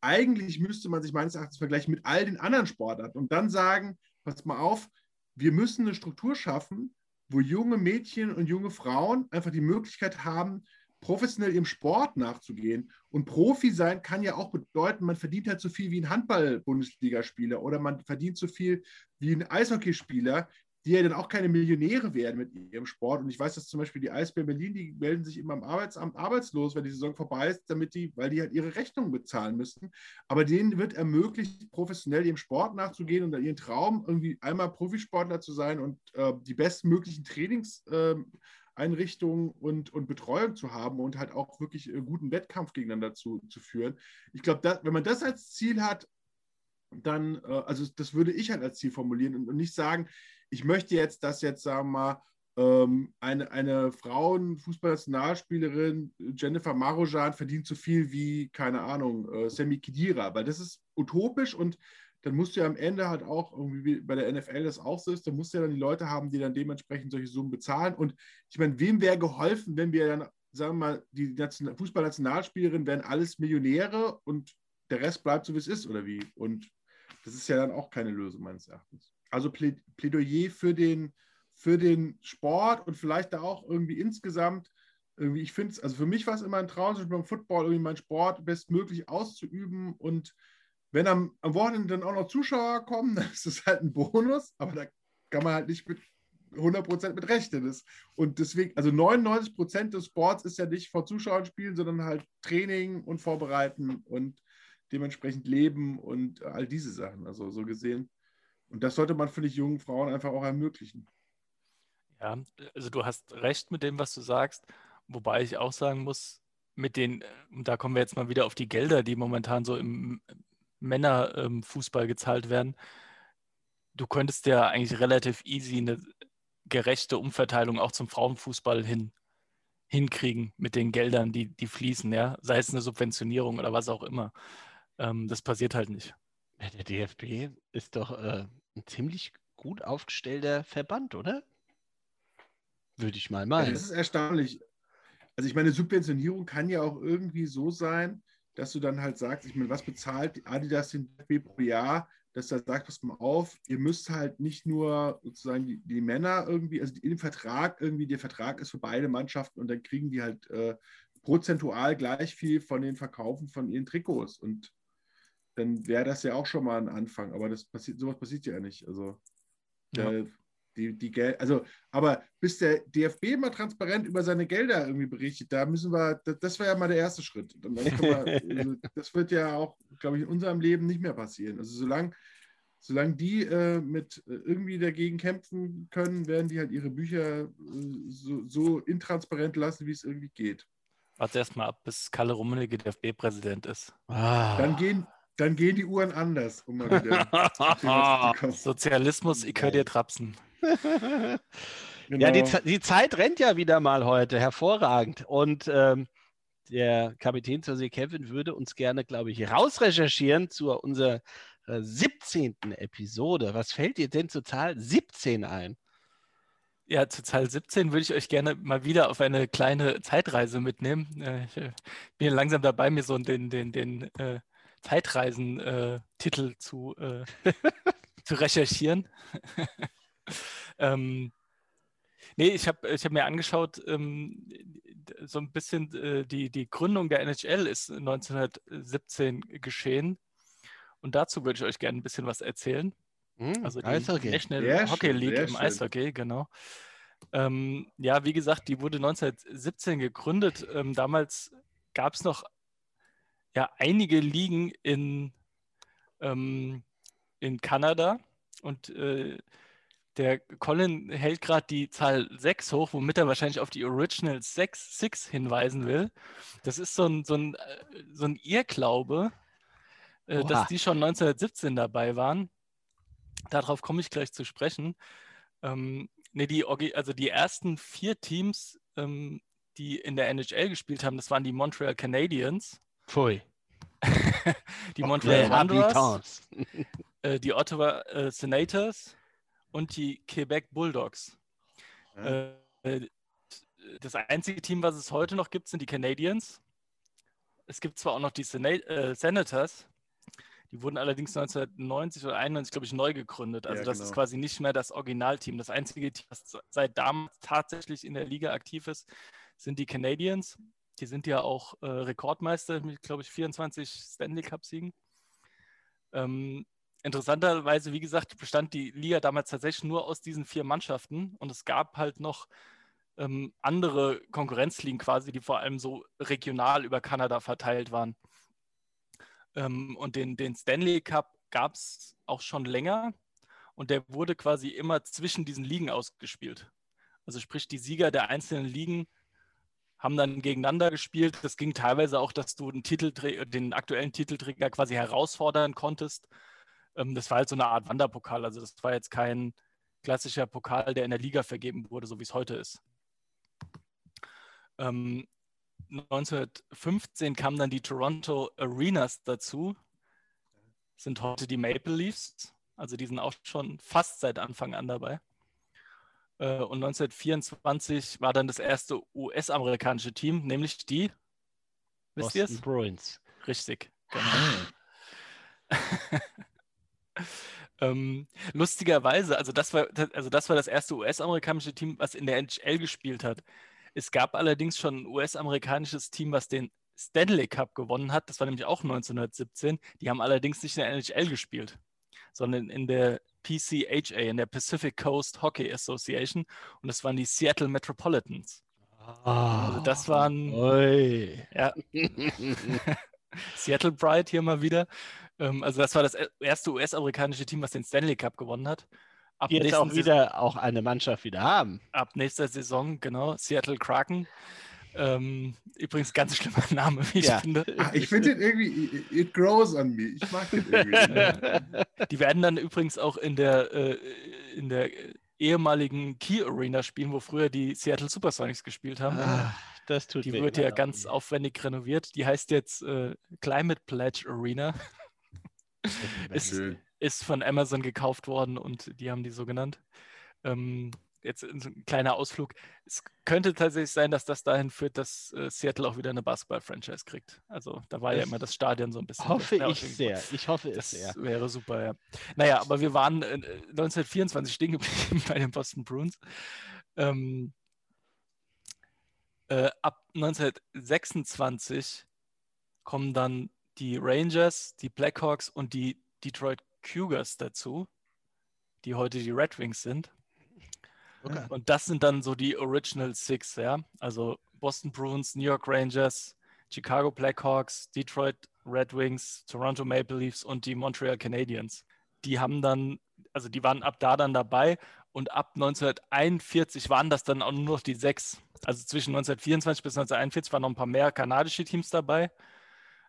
eigentlich müsste man sich meines Erachtens vergleichen mit all den anderen Sportarten und dann sagen, pass mal auf, wir müssen eine Struktur schaffen, wo junge Mädchen und junge Frauen einfach die Möglichkeit haben, professionell ihrem Sport nachzugehen. Und Profi sein kann ja auch bedeuten, man verdient halt so viel wie ein Handball-Bundesligaspieler oder man verdient so viel wie ein Eishockeyspieler, die ja dann auch keine Millionäre werden mit ihrem Sport. Und ich weiß, dass zum Beispiel die Eisbären Berlin, die melden sich immer am Arbeitsamt arbeitslos, wenn die Saison vorbei ist, damit die, weil die halt ihre Rechnungen bezahlen müssen. Aber denen wird ermöglicht, professionell ihrem Sport nachzugehen und ihren Traum, irgendwie einmal Profisportler zu sein und äh, die bestmöglichen Trainings äh, Einrichtungen und, und Betreuung zu haben und halt auch wirklich äh, guten Wettkampf gegeneinander zu, zu führen. Ich glaube, wenn man das als Ziel hat, dann, äh, also das würde ich halt als Ziel formulieren und, und nicht sagen, ich möchte jetzt, dass jetzt, sagen wir mal, ähm, eine, eine Frauenfußballnationalspielerin, Jennifer Marojan, verdient so viel wie, keine Ahnung, äh, Sammy Kidira, weil das ist utopisch und dann musst du ja am Ende halt auch, irgendwie bei der NFL das auch so ist, dann musst du ja dann die Leute haben, die dann dementsprechend solche Summen bezahlen. Und ich meine, wem wäre geholfen, wenn wir dann sagen wir mal, die Fußballnationalspielerinnen werden alles Millionäre und der Rest bleibt so, wie es ist, oder wie? Und das ist ja dann auch keine Lösung meines Erachtens. Also Plädoyer für den, für den Sport und vielleicht da auch irgendwie insgesamt, irgendwie, ich finde es, also für mich war es immer ein Traum, beim Football irgendwie meinen Sport bestmöglich auszuüben und wenn am, am Wochenende dann auch noch Zuschauer kommen, dann ist das halt ein Bonus, aber da kann man halt nicht mit 100% mit rechnen. Und deswegen, also 99% des Sports ist ja nicht vor Zuschauern spielen, sondern halt Training und Vorbereiten und dementsprechend leben und all diese Sachen. Also so gesehen. Und das sollte man, finde ich, jungen Frauen einfach auch ermöglichen. Ja, also du hast recht mit dem, was du sagst. Wobei ich auch sagen muss, mit den, da kommen wir jetzt mal wieder auf die Gelder, die momentan so im Männerfußball gezahlt werden. Du könntest ja eigentlich relativ easy eine gerechte Umverteilung auch zum Frauenfußball hin, hinkriegen mit den Geldern, die, die fließen, ja, sei es eine Subventionierung oder was auch immer. Ähm, das passiert halt nicht. Der DFB ist doch äh, ein ziemlich gut aufgestellter Verband, oder? Würde ich mal meinen. Ja, das ist erstaunlich. Also ich meine, Subventionierung kann ja auch irgendwie so sein, dass du dann halt sagst, ich meine, was bezahlt Adidas den DFB pro Jahr, dass er sagt, pass mal auf, ihr müsst halt nicht nur sozusagen die, die Männer irgendwie, also in dem Vertrag irgendwie, der Vertrag ist für beide Mannschaften und dann kriegen die halt äh, prozentual gleich viel von den Verkaufen von ihren Trikots und dann wäre das ja auch schon mal ein Anfang, aber das passiert, sowas passiert ja nicht. Also ja. äh, die, die Geld, also, aber bis der DFB mal transparent über seine Gelder irgendwie berichtet, da müssen wir, das, das wäre ja mal der erste Schritt. Wir, also, das wird ja auch, glaube ich, in unserem Leben nicht mehr passieren. Also solange solange die äh, mit äh, irgendwie dagegen kämpfen können, werden die halt ihre Bücher äh, so, so, intransparent lassen, wie es irgendwie geht. Warte erst mal ab, bis Kalle Rummenigge DFB-Präsident ist. Ah. Dann, gehen, dann gehen die Uhren anders. Um Sozialismus, ich höre dir trapsen. Genau. Ja, die, die, Zeit rennt ja wieder mal heute. Hervorragend. Und ähm, der Kapitän zur See Kevin würde uns gerne, glaube ich, rausrecherchieren zu unserer 17. Äh, Episode. Was fällt dir denn zur Zahl 17 ein? Ja, zur Zahl 17 würde ich euch gerne mal wieder auf eine kleine Zeitreise mitnehmen. Äh, ich äh, bin langsam dabei, mir so den, den, den äh, Zeitreisen-Titel zu, äh, zu recherchieren. ähm, nee, ich habe ich hab mir angeschaut, ähm, so ein bisschen äh, die, die Gründung der NHL ist 1917 geschehen. Und dazu würde ich euch gerne ein bisschen was erzählen. Hm, also die Eishockey. National sehr Hockey schön, League im schön. Eishockey, genau. Ähm, ja, wie gesagt, die wurde 1917 gegründet. Ähm, damals gab es noch ja, einige Ligen in, ähm, in Kanada und äh, der Colin hält gerade die Zahl 6 hoch, womit er wahrscheinlich auf die Original 6, 6 hinweisen will. Das ist so ein, so ein, äh, so ein Irrglaube, äh, dass die schon 1917 dabei waren. Darauf komme ich gleich zu sprechen. Ähm, nee, die, also die ersten vier Teams, ähm, die in der NHL gespielt haben, das waren die Montreal Canadiens. Pfui. die Montreal Wanderers, äh, die Ottawa äh, Senators und die Quebec Bulldogs. Ja. Äh, das einzige Team, was es heute noch gibt, sind die Canadiens. Es gibt zwar auch noch die Senat äh, Senators, die wurden allerdings 1990 oder 91, glaube ich, neu gegründet. Also ja, das genau. ist quasi nicht mehr das Originalteam. Das einzige Team, das seit damals tatsächlich in der Liga aktiv ist, sind die Canadiens. Die sind ja auch äh, Rekordmeister mit, glaube ich, 24 Stanley Cup-Siegen. Ähm, interessanterweise, wie gesagt, bestand die Liga damals tatsächlich nur aus diesen vier Mannschaften und es gab halt noch ähm, andere Konkurrenzligen quasi, die vor allem so regional über Kanada verteilt waren. Ähm, und den, den Stanley Cup gab es auch schon länger und der wurde quasi immer zwischen diesen Ligen ausgespielt. Also sprich, die Sieger der einzelnen Ligen haben dann gegeneinander gespielt. Das ging teilweise auch, dass du den, den aktuellen Titelträger quasi herausfordern konntest. Ähm, das war halt so eine Art Wanderpokal. Also das war jetzt kein klassischer Pokal, der in der Liga vergeben wurde, so wie es heute ist. Ähm, 1915 kamen dann die Toronto Arenas dazu, sind heute die Maple Leafs. Also die sind auch schon fast seit Anfang an dabei. Äh, und 1924 war dann das erste US-amerikanische Team, nämlich die, wisst es? Bruins. Richtig, genau. ähm, lustigerweise, also das, war, also das war das erste US-amerikanische Team, was in der NHL gespielt hat. Es gab allerdings schon ein US-amerikanisches Team, was den Stanley Cup gewonnen hat. Das war nämlich auch 1917. Die haben allerdings nicht in der NHL gespielt, sondern in der PCHA, in der Pacific Coast Hockey Association. Und das waren die Seattle Metropolitans. Ah, also das waren. Oi. Ja. Seattle Pride hier mal wieder. Ähm, also das war das erste US-amerikanische Team, was den Stanley Cup gewonnen hat. Ab die jetzt auch wieder auch eine Mannschaft wieder haben. Ab nächster Saison, genau. Seattle Kraken. Ähm, übrigens ganz schlimmer Name, wie ich ja. finde. Ach, ich finde den irgendwie, it grows on me. Ich mag den irgendwie. Die werden dann übrigens auch in der, äh, in der ehemaligen Key Arena spielen, wo früher die Seattle Supersonics gespielt haben. Ah, das tut Die wird ja ganz aufwendig renoviert. Die heißt jetzt äh, Climate Pledge Arena. Ist, ist von Amazon gekauft worden und die haben die so genannt. Ähm, jetzt ein kleiner Ausflug. Es könnte tatsächlich sein, dass das dahin führt, dass äh, Seattle auch wieder eine Basketball-Franchise kriegt. Also da war das ja immer das Stadion so ein bisschen. Hoffe ich sehr. Ich hoffe es sehr. Das wäre super, ja. Naja, aber wir waren äh, 1924 stehen geblieben bei den Boston Bruins. Ähm, äh, ab 1926 kommen dann die Rangers, die Blackhawks und die Detroit Cougars dazu, die heute die Red Wings sind. Okay. Und das sind dann so die Original Six, ja. Also Boston Bruins, New York Rangers, Chicago Blackhawks, Detroit Red Wings, Toronto Maple Leafs und die Montreal Canadiens. Die haben dann, also die waren ab da dann dabei und ab 1941 waren das dann auch nur noch die sechs. Also zwischen 1924 bis 1941 waren noch ein paar mehr kanadische Teams dabei.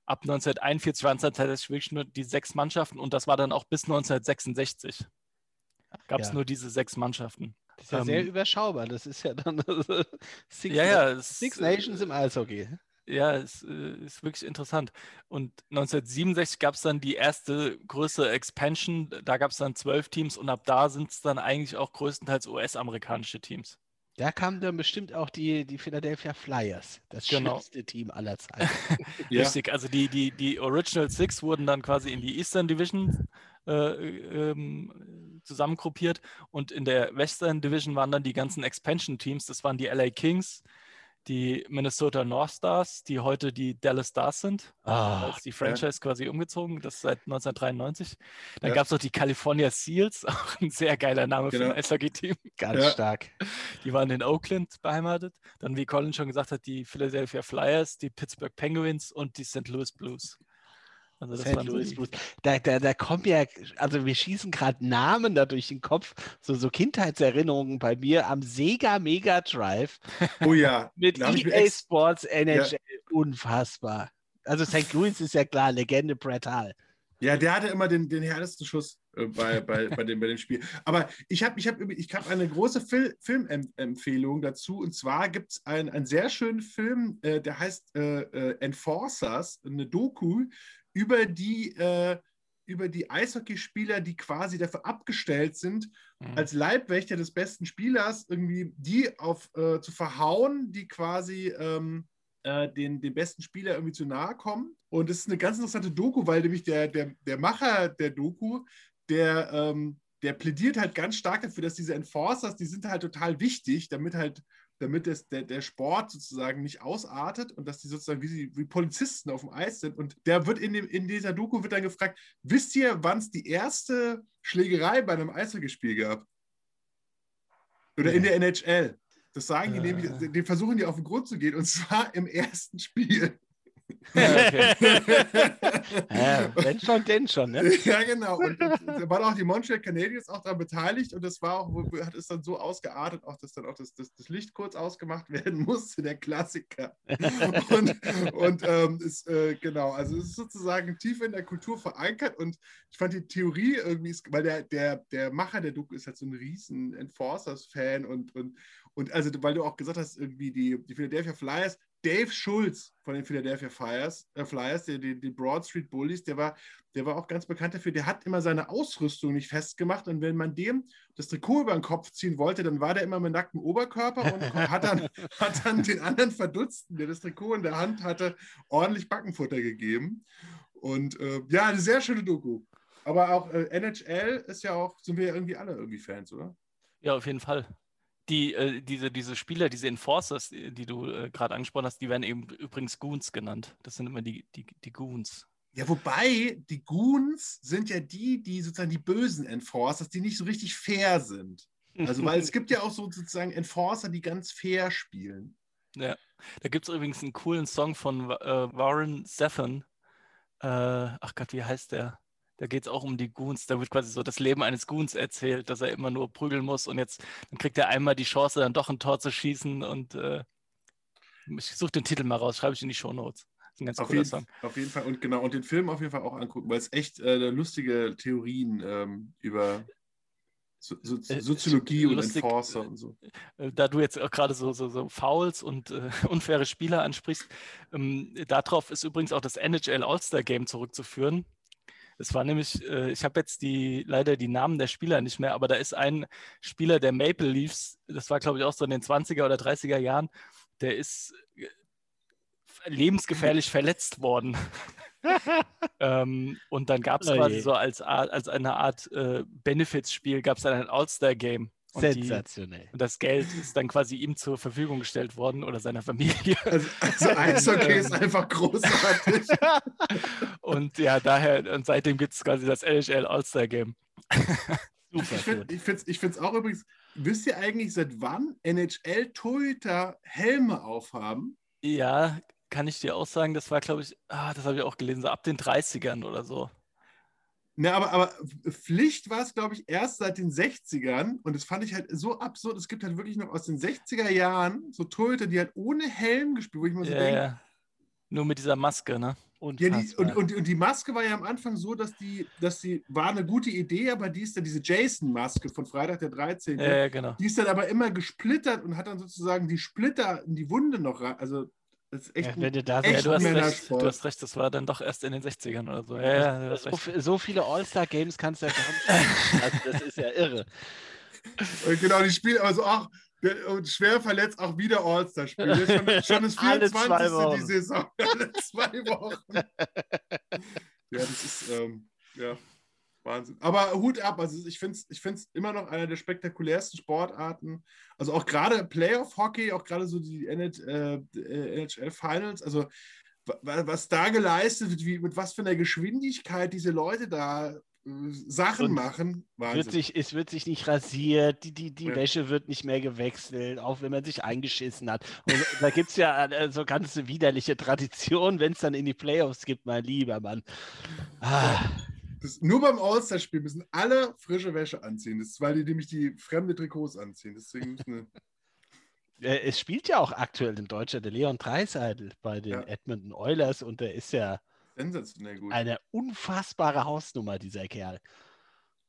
Ab 1941 waren es dann tatsächlich wirklich nur die sechs Mannschaften und das war dann auch bis 1966. Gab es ja. nur diese sechs Mannschaften. Das ist ja ähm, sehr überschaubar. Das ist ja dann Six, ja, ja, Six Nations im Eishockey. Ja, es äh, ist wirklich interessant. Und 1967 gab es dann die erste größere Expansion. Da gab es dann zwölf Teams und ab da sind es dann eigentlich auch größtenteils US-amerikanische Teams. Da kamen dann bestimmt auch die, die Philadelphia Flyers, das genau. schlimmste Team aller Zeiten. ja. Richtig, also die, die, die Original Six wurden dann quasi in die Eastern Division äh, ähm, zusammengruppiert und in der Western Division waren dann die ganzen Expansion Teams, das waren die LA Kings, die Minnesota North Stars, die heute die Dallas Stars sind. Ah, da ist die Franchise ja. quasi umgezogen, das seit 1993. Dann ja. gab es noch die California Seals, auch ein sehr geiler Name genau. für ein Eishockey-Team. Ganz ja. stark. Die waren in Oakland beheimatet. Dann, wie Colin schon gesagt hat, die Philadelphia Flyers, die Pittsburgh Penguins und die St. Louis Blues. Also das St. Louis Blues. Da, da, da kommen ja, also wir schießen gerade Namen da durch den Kopf, so, so Kindheitserinnerungen bei mir am Sega Mega Drive. Oh ja. Mit EA Sports NHL. Ja. Unfassbar. Also St. Louis ist ja klar, Legende Brett Hall. Ja, der hatte immer den, den härtesten Schuss äh, bei, bei, bei, dem, bei dem Spiel. Aber ich habe ich hab, ich hab eine große Fil Filmempfehlung dazu. Und zwar gibt es ein, einen sehr schönen Film, äh, der heißt äh, äh Enforcers, eine Doku über die, äh, über die Eishockeyspieler, die quasi dafür abgestellt sind, mhm. als Leibwächter des besten Spielers irgendwie die auf, äh, zu verhauen, die quasi ähm, äh, den, den besten Spieler irgendwie zu nahe kommen. Und es ist eine ganz interessante Doku, weil nämlich der, der, der Macher der Doku, der, ähm, der plädiert halt ganz stark dafür, dass diese Enforcers, die sind halt total wichtig, damit halt damit es, der, der Sport sozusagen nicht ausartet und dass die sozusagen wie, wie Polizisten auf dem Eis sind. Und der wird in, dem, in dieser Doku wird dann gefragt, wisst ihr, wann es die erste Schlägerei bei einem Eishockeyspiel gab? Oder in der NHL? Das sagen die äh. nämlich, die versuchen die auf den Grund zu gehen und zwar im ersten Spiel. Ja, wenn schon, denn schon, ne? Ja, genau. Und, da waren auch die Montreal Canadiens auch daran beteiligt und das war auch, hat es dann so ausgeartet, auch dass dann auch das, das, das Licht kurz ausgemacht werden musste, der Klassiker. und und ähm, ist, äh, genau, also es ist sozusagen tief in der Kultur verankert und ich fand die Theorie irgendwie, weil der, der, der Macher der Doku ist halt so ein riesen Enforcers-Fan und, und, und also, weil du auch gesagt hast, irgendwie die, die Philadelphia Flyers, Dave Schulz von den Philadelphia Flyers, äh, Flyers die, die, die, Broad Street Bullies, der war, der war auch ganz bekannt dafür, der hat immer seine Ausrüstung nicht festgemacht und wenn man dem das Trikot über den Kopf ziehen wollte, dann war der immer mit nacktem Oberkörper und hat dann, hat dann den anderen Verdutzten, der das Trikot in der Hand hatte, ordentlich Backenfutter gegeben. Und äh, ja, eine sehr schöne Doku. Aber auch äh, NHL ist ja auch, sind wir ja irgendwie alle irgendwie Fans, oder? Ja, auf jeden Fall die, äh, diese, diese Spieler, diese Enforcers, die, die du äh, gerade angesprochen hast, die werden eben übrigens Goons genannt. Das sind immer die, die, die Goons. Ja, wobei die Goons sind ja die, die sozusagen die bösen Enforcers, die nicht so richtig fair sind. Also, weil es gibt ja auch so sozusagen Enforcer, die ganz fair spielen. Ja, da gibt es übrigens einen coolen Song von äh, Warren Zevon. Äh, ach Gott, wie heißt der? Da geht es auch um die Goons. Da wird quasi so das Leben eines Goons erzählt, dass er immer nur prügeln muss und jetzt dann kriegt er einmal die Chance, dann doch ein Tor zu schießen. Und äh, ich suche den Titel mal raus, schreibe ich in die Shownotes. Ein ganz auf cooler jeden, Song. Auf jeden Fall und genau, und den Film auf jeden Fall auch angucken, weil es echt äh, lustige Theorien ähm, über so, so, äh, Soziologie und Lustig, Enforcer und so. Äh, da du jetzt auch gerade so, so, so Fouls und äh, unfaire Spieler ansprichst, ähm, darauf ist übrigens auch das NHL All-Star Game zurückzuführen. Es war nämlich, äh, ich habe jetzt die leider die Namen der Spieler nicht mehr, aber da ist ein Spieler der Maple Leafs, das war glaube ich auch so in den 20er oder 30er Jahren, der ist äh, lebensgefährlich verletzt worden. ähm, und dann gab es oh quasi so als, als eine Art äh, Benefits-Spiel, gab es dann ein All-Star-Game. Und Sensationell. Die, und das Geld ist dann quasi ihm zur Verfügung gestellt worden oder seiner Familie. Also, also Eishockey ist einfach großartig. und ja, daher, und seitdem gibt es quasi das NHL All-Star Game. Super. Ich finde es auch übrigens, wisst ihr eigentlich, seit wann NHL-Torhüter Helme aufhaben? Ja, kann ich dir auch sagen, das war, glaube ich, ah, das habe ich auch gelesen, so ab den 30ern oder so. Ne, aber, aber Pflicht war es, glaube ich, erst seit den 60ern. Und das fand ich halt so absurd. Es gibt halt wirklich noch aus den 60er Jahren so Torhüter, die halt ohne Helm gespielt, wo ich mir so ja, denke. Ja. Nur mit dieser Maske, ne? Ja, die, und, und, und die Maske war ja am Anfang so, dass die, dass die, war eine gute Idee, aber die ist dann diese Jason-Maske von Freitag der 13. Ja, genau. Die ist dann aber immer gesplittert und hat dann sozusagen die Splitter in die Wunde noch rein. Also das ist echt ja, wenn du da echt ja, du, hast recht, du hast recht, das war dann doch erst in den 60ern oder so. Ja, ja, so, so, viele All-Star-Games kannst du ja gar nicht. also das ist ja irre. Und genau, die spielen also auch und schwer verletzt auch wieder All-Star-Spiele. Schon, schon das 24. die Saison. Alle zwei Wochen. ja, das ist ähm, ja, Wahnsinn. Aber Hut ab, also ich finde es ich find's immer noch einer der spektakulärsten Sportarten. Also auch gerade Playoff-Hockey, auch gerade so die NHL äh, Finals, also was da geleistet wird, wie, mit was für einer Geschwindigkeit diese Leute da äh, Sachen und machen. Wird sich, es wird sich nicht rasiert, die, die, die ja. Wäsche wird nicht mehr gewechselt, auch wenn man sich eingeschissen hat. Und da gibt es ja äh, so ganz widerliche Traditionen, wenn es dann in die Playoffs gibt, mein lieber Mann. Ah. Das, nur beim All-Star-Spiel müssen alle frische Wäsche anziehen. Das ist, weil die nämlich die fremde Trikots anziehen. Deswegen müssen es spielt ja auch aktuell in Deutschland der Leon Dreiseidel bei den ja. Edmonton Oilers und der ist ja eine unfassbare Hausnummer, dieser Kerl.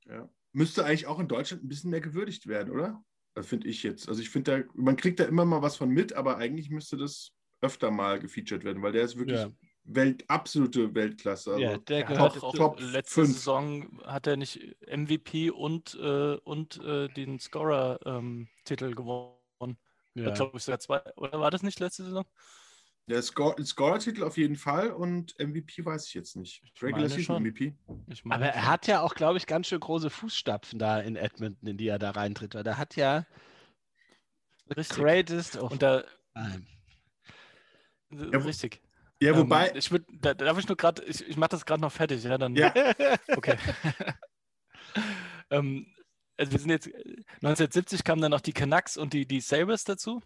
Ja. Müsste eigentlich auch in Deutschland ein bisschen mehr gewürdigt werden, oder? Das finde ich jetzt. Also ich finde, man kriegt da immer mal was von mit, aber eigentlich müsste das öfter mal gefeatured werden, weil der ist wirklich ja. Welt, absolute Weltklasse. Also ja, der gehört auch, auch letzte 5. Saison hat er nicht MVP und, äh, und äh, den Scorer-Titel ähm, gewonnen. Ja. Ich glaube, sogar zwei. Oder war das nicht letzte Saison? Der Scorer-Titel auf jeden Fall und MVP weiß ich jetzt nicht. Regular Season MVP. Aber er hat ja auch, glaube ich, ganz schön große Fußstapfen da in Edmonton, in die er da reintritt. Weil der hat ja Richtig. Greatest of und da, ja, Richtig. Ja, wobei. Ähm, ich würd, da, darf ich nur gerade, ich, ich mache das gerade noch fertig, ja, dann. Ja. Okay. ähm, also wir sind jetzt, 1970 kamen dann noch die Canucks und die, die Sabres dazu.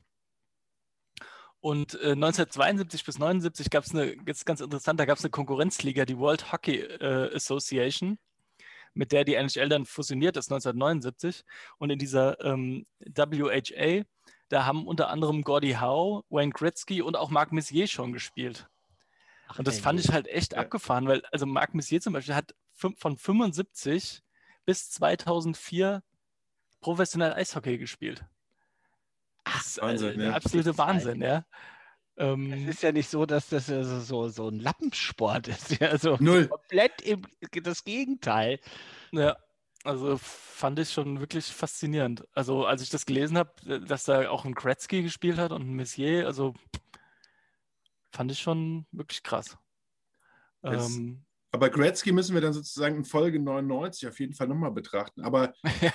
Und äh, 1972 bis 1979 gab es eine, jetzt ganz interessant, da gab es eine Konkurrenzliga, die World Hockey äh, Association, mit der die NHL dann fusioniert ist 1979. Und in dieser ähm, WHA, da haben unter anderem Gordie Howe, Wayne Gretzky und auch Marc Messier schon gespielt. Ach, und das fand ich halt echt ja. abgefahren, weil also Marc Messier zum Beispiel hat von 75 bis 2004 professionell Eishockey gespielt. Ach, Wahnsinn, äh, ja. absolute Wahnsinn, ja. Ähm, es ist ja nicht so, dass das so, so ein Lappensport ist. Ja, so Null. komplett im, das Gegenteil. Ja, also fand ich schon wirklich faszinierend. Also als ich das gelesen habe, dass da auch ein Gretzky gespielt hat und ein Messier, also fand ich schon wirklich krass. Ähm, aber Gretzky müssen wir dann sozusagen in Folge 99 auf jeden Fall nochmal betrachten. Aber ja,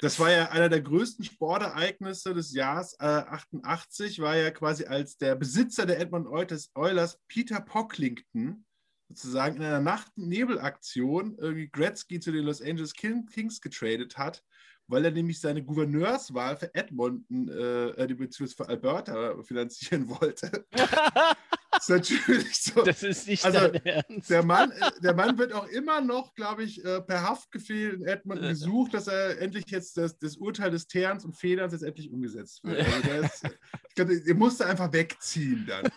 das war ja einer der größten Sportereignisse des Jahres äh, 88, war ja quasi als der Besitzer der Edmund Oilers, Peter Pocklington, sozusagen in einer Nacht- und Nebelaktion irgendwie Gretzky zu den Los Angeles Kings getradet hat, weil er nämlich seine Gouverneurswahl für Edmonton, äh, äh beziehungsweise für Alberta finanzieren wollte. ist natürlich so. Das ist nicht also, Ernst. Der Mann, äh, der Mann wird auch immer noch, glaube ich, äh, per Haftbefehl in Edmonton gesucht, dass er endlich jetzt das, das Urteil des Terns und Federns jetzt endlich umgesetzt wird. Also ist, ich glaube, er musste einfach wegziehen dann.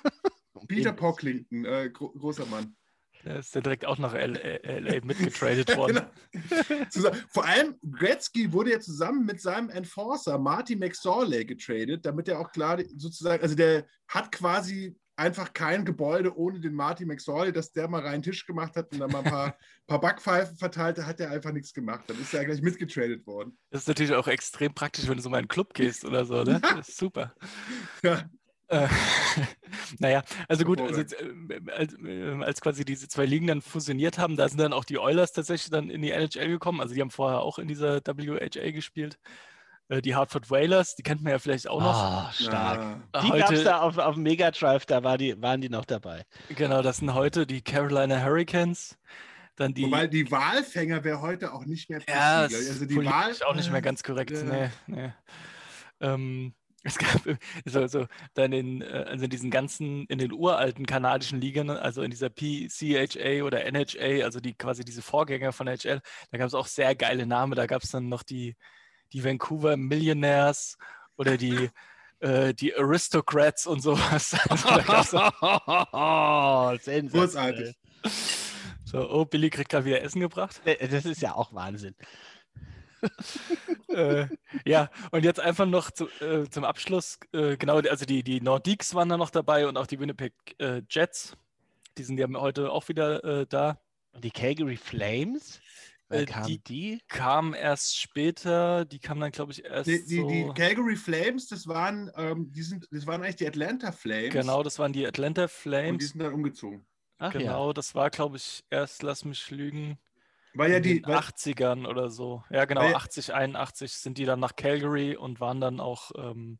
Peter Pocklington, äh, gro großer Mann. Der ist ja direkt auch nach LA mitgetradet worden. genau. Vor allem Gretzky wurde ja zusammen mit seinem Enforcer Marty McSorley getradet, damit er auch klar sozusagen, also der hat quasi einfach kein Gebäude ohne den Marty McSorley, dass der mal reinen Tisch gemacht hat und dann mal ein paar, paar Backpfeifen verteilt, da hat er einfach nichts gemacht. Dann ist er ja gleich mitgetradet worden. Das ist natürlich auch extrem praktisch, wenn du so mal in einen Club gehst oder so, ne? Das ist super. Ja. Äh, naja, also gut, also, äh, als, äh, als, quasi diese zwei Ligen dann fusioniert haben, da sind dann auch die Oilers tatsächlich dann in die NHL gekommen. Also die haben vorher auch in dieser WHA gespielt. Äh, die Hartford Whalers, die kennt man ja vielleicht auch noch. Ah, stark. Ja. Die gab es da auf, auf Mega Drive, da war die, waren die noch dabei. Genau, das sind heute die Carolina Hurricanes. Dann die, Wobei die Wahlfänger wäre heute auch nicht mehr Ja, also die Wahl ist auch nicht mehr ganz korrekt. Äh, nee, nee. Ähm, es gab so, so dann in, äh, also in diesen ganzen, in den uralten kanadischen Ligen, also in dieser PCHA oder NHA, also die quasi diese Vorgänger von NHL, da gab es auch sehr geile Namen. Da gab es dann noch die, die Vancouver Millionaires oder die, äh, die Aristocrats und sowas. Also, Großartig. So, oh, Billy kriegt gerade wieder Essen gebracht. Äh, das ist ja auch Wahnsinn. Äh, ja, und jetzt einfach noch zu, äh, zum Abschluss, äh, genau, also die, die Nordiques waren da noch dabei und auch die Winnipeg äh, Jets. Die sind ja heute auch wieder äh, da. Und die Calgary Flames? Äh, die, die kamen erst später, die kamen dann, glaube ich, erst. Die, die, so die, Calgary Flames, das waren, ähm, die sind, das waren eigentlich die Atlanta Flames. Genau, das waren die Atlanta Flames. Und die sind dann umgezogen. Ach, genau, ja. das war, glaube ich, erst, lass mich lügen. War ja die. 80ern oder so. Ja, genau, ja, 80, 81 sind die dann nach Calgary und waren dann auch, ähm,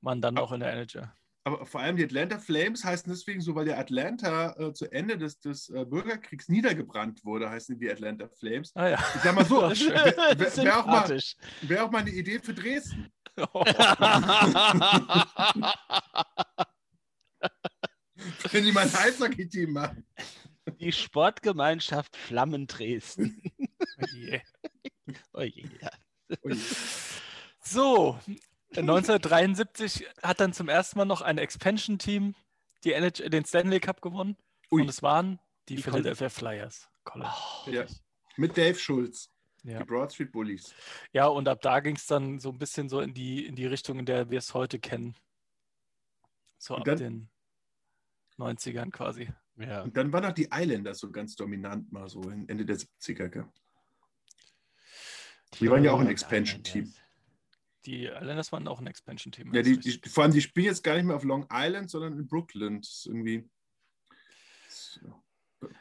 waren dann auch in der NHL aber vor allem die Atlanta Flames heißen deswegen so, weil der Atlanta äh, zu Ende des, des äh, Bürgerkriegs niedergebrannt wurde, heißen die Atlanta Flames. Ah, ja. Ich sag mal so, wäre wär auch, mal, wär auch mal eine Idee für Dresden. Wenn die mal ein Eishockey-Team machen. Die Sportgemeinschaft Flammen Dresden. Oh je. Oh je. Oh je. So, 1973 hat dann zum ersten Mal noch ein Expansion-Team den Stanley Cup gewonnen. Ui. Und es waren die, die Philadelphia Flyers. Oh, ja. Mit Dave Schulz. Ja. Die Broad Street Bullies. Ja, und ab da ging es dann so ein bisschen so in die, in die Richtung, in der wir es heute kennen. So ab dann, den 90ern quasi. Ja. Und dann waren auch die Islanders so ganz dominant mal so Ende der 70er. Gell? Die, die waren ja auch ein Expansion-Team. Die Islanders waren auch ein Expansion-Team. Ja, die, die, vor allem die spielen jetzt gar nicht mehr auf Long Island, sondern in Brooklyn. Das ist irgendwie.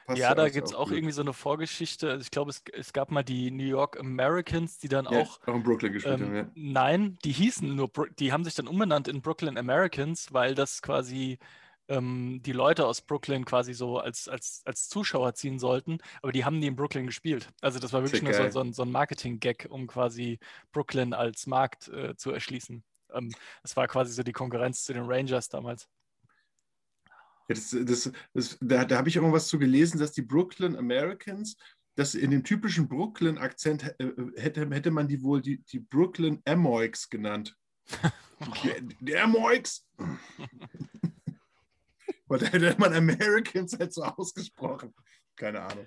Das ja, da gibt es auch, auch irgendwie so eine Vorgeschichte. Also ich glaube, es, es, gab mal die New York Americans, die dann ja, auch, auch in Brooklyn gespielt ähm, haben. Ja. Nein, die hießen nur, die haben sich dann umbenannt in Brooklyn Americans, weil das quasi ähm, die Leute aus Brooklyn quasi so als, als, als Zuschauer ziehen sollten, aber die haben nie in Brooklyn gespielt. Also das war wirklich nur so, so, ein, so ein Marketing-Gag, um quasi Brooklyn als Markt äh, zu erschließen. Ähm, das war quasi so die Konkurrenz zu den Rangers damals. Ja, das, das, das, da, da habe ich irgendwas zu gelesen, dass die Brooklyn Americans, dass in dem typischen Brooklyn-Akzent äh, hätte, hätte man die wohl die, die Brooklyn Amoix genannt. die, die! Weil da hätte man Americans halt so ausgesprochen. Keine Ahnung.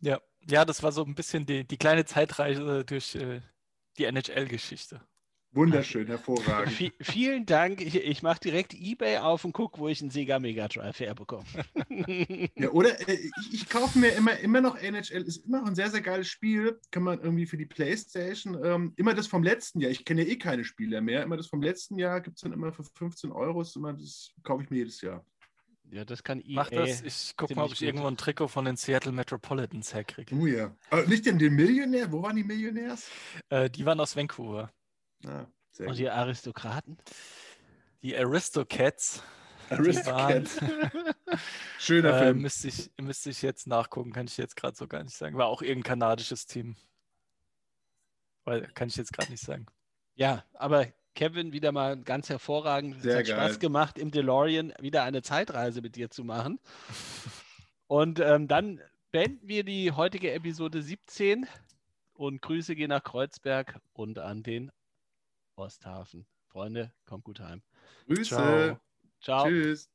Ja, ja, das war so ein bisschen die, die kleine Zeitreise durch äh, die NHL-Geschichte. Wunderschön, hervorragend. V vielen Dank. Ich, ich mache direkt Ebay auf und gucke, wo ich einen Sega Mega Drive herbekomme. ja, oder äh, ich, ich kaufe mir immer, immer noch NHL, ist immer noch ein sehr, sehr geiles Spiel. Kann man irgendwie für die Playstation, ähm, immer das vom letzten Jahr. Ich kenne ja eh keine Spiele mehr. Immer das vom letzten Jahr gibt es dann immer für 15 Euro. Immer, das kaufe ich mir jedes Jahr. Ja, das kann EA. Mach das. Ich gucke mal, ob ich gut. irgendwo ein Trikot von den Seattle Metropolitans herkriege. Oh ja. Aber nicht den, den Millionär? Wo waren die Millionärs? Äh, die waren aus Vancouver. Ah, Und die Aristokraten? Die Aristocats. Aristocats. Schöner äh, Film. Müsste ich, müsste ich jetzt nachgucken, kann ich jetzt gerade so gar nicht sagen. War auch irgendein kanadisches Team. Weil, kann ich jetzt gerade nicht sagen. Ja, aber Kevin, wieder mal ganz hervorragend. Sehr es hat geil. Spaß gemacht, im DeLorean wieder eine Zeitreise mit dir zu machen. Und ähm, dann beenden wir die heutige Episode 17 und Grüße gehen nach Kreuzberg und an den Osthafen. Freunde, kommt gut heim. Grüße. Ciao. Ciao. Tschüss.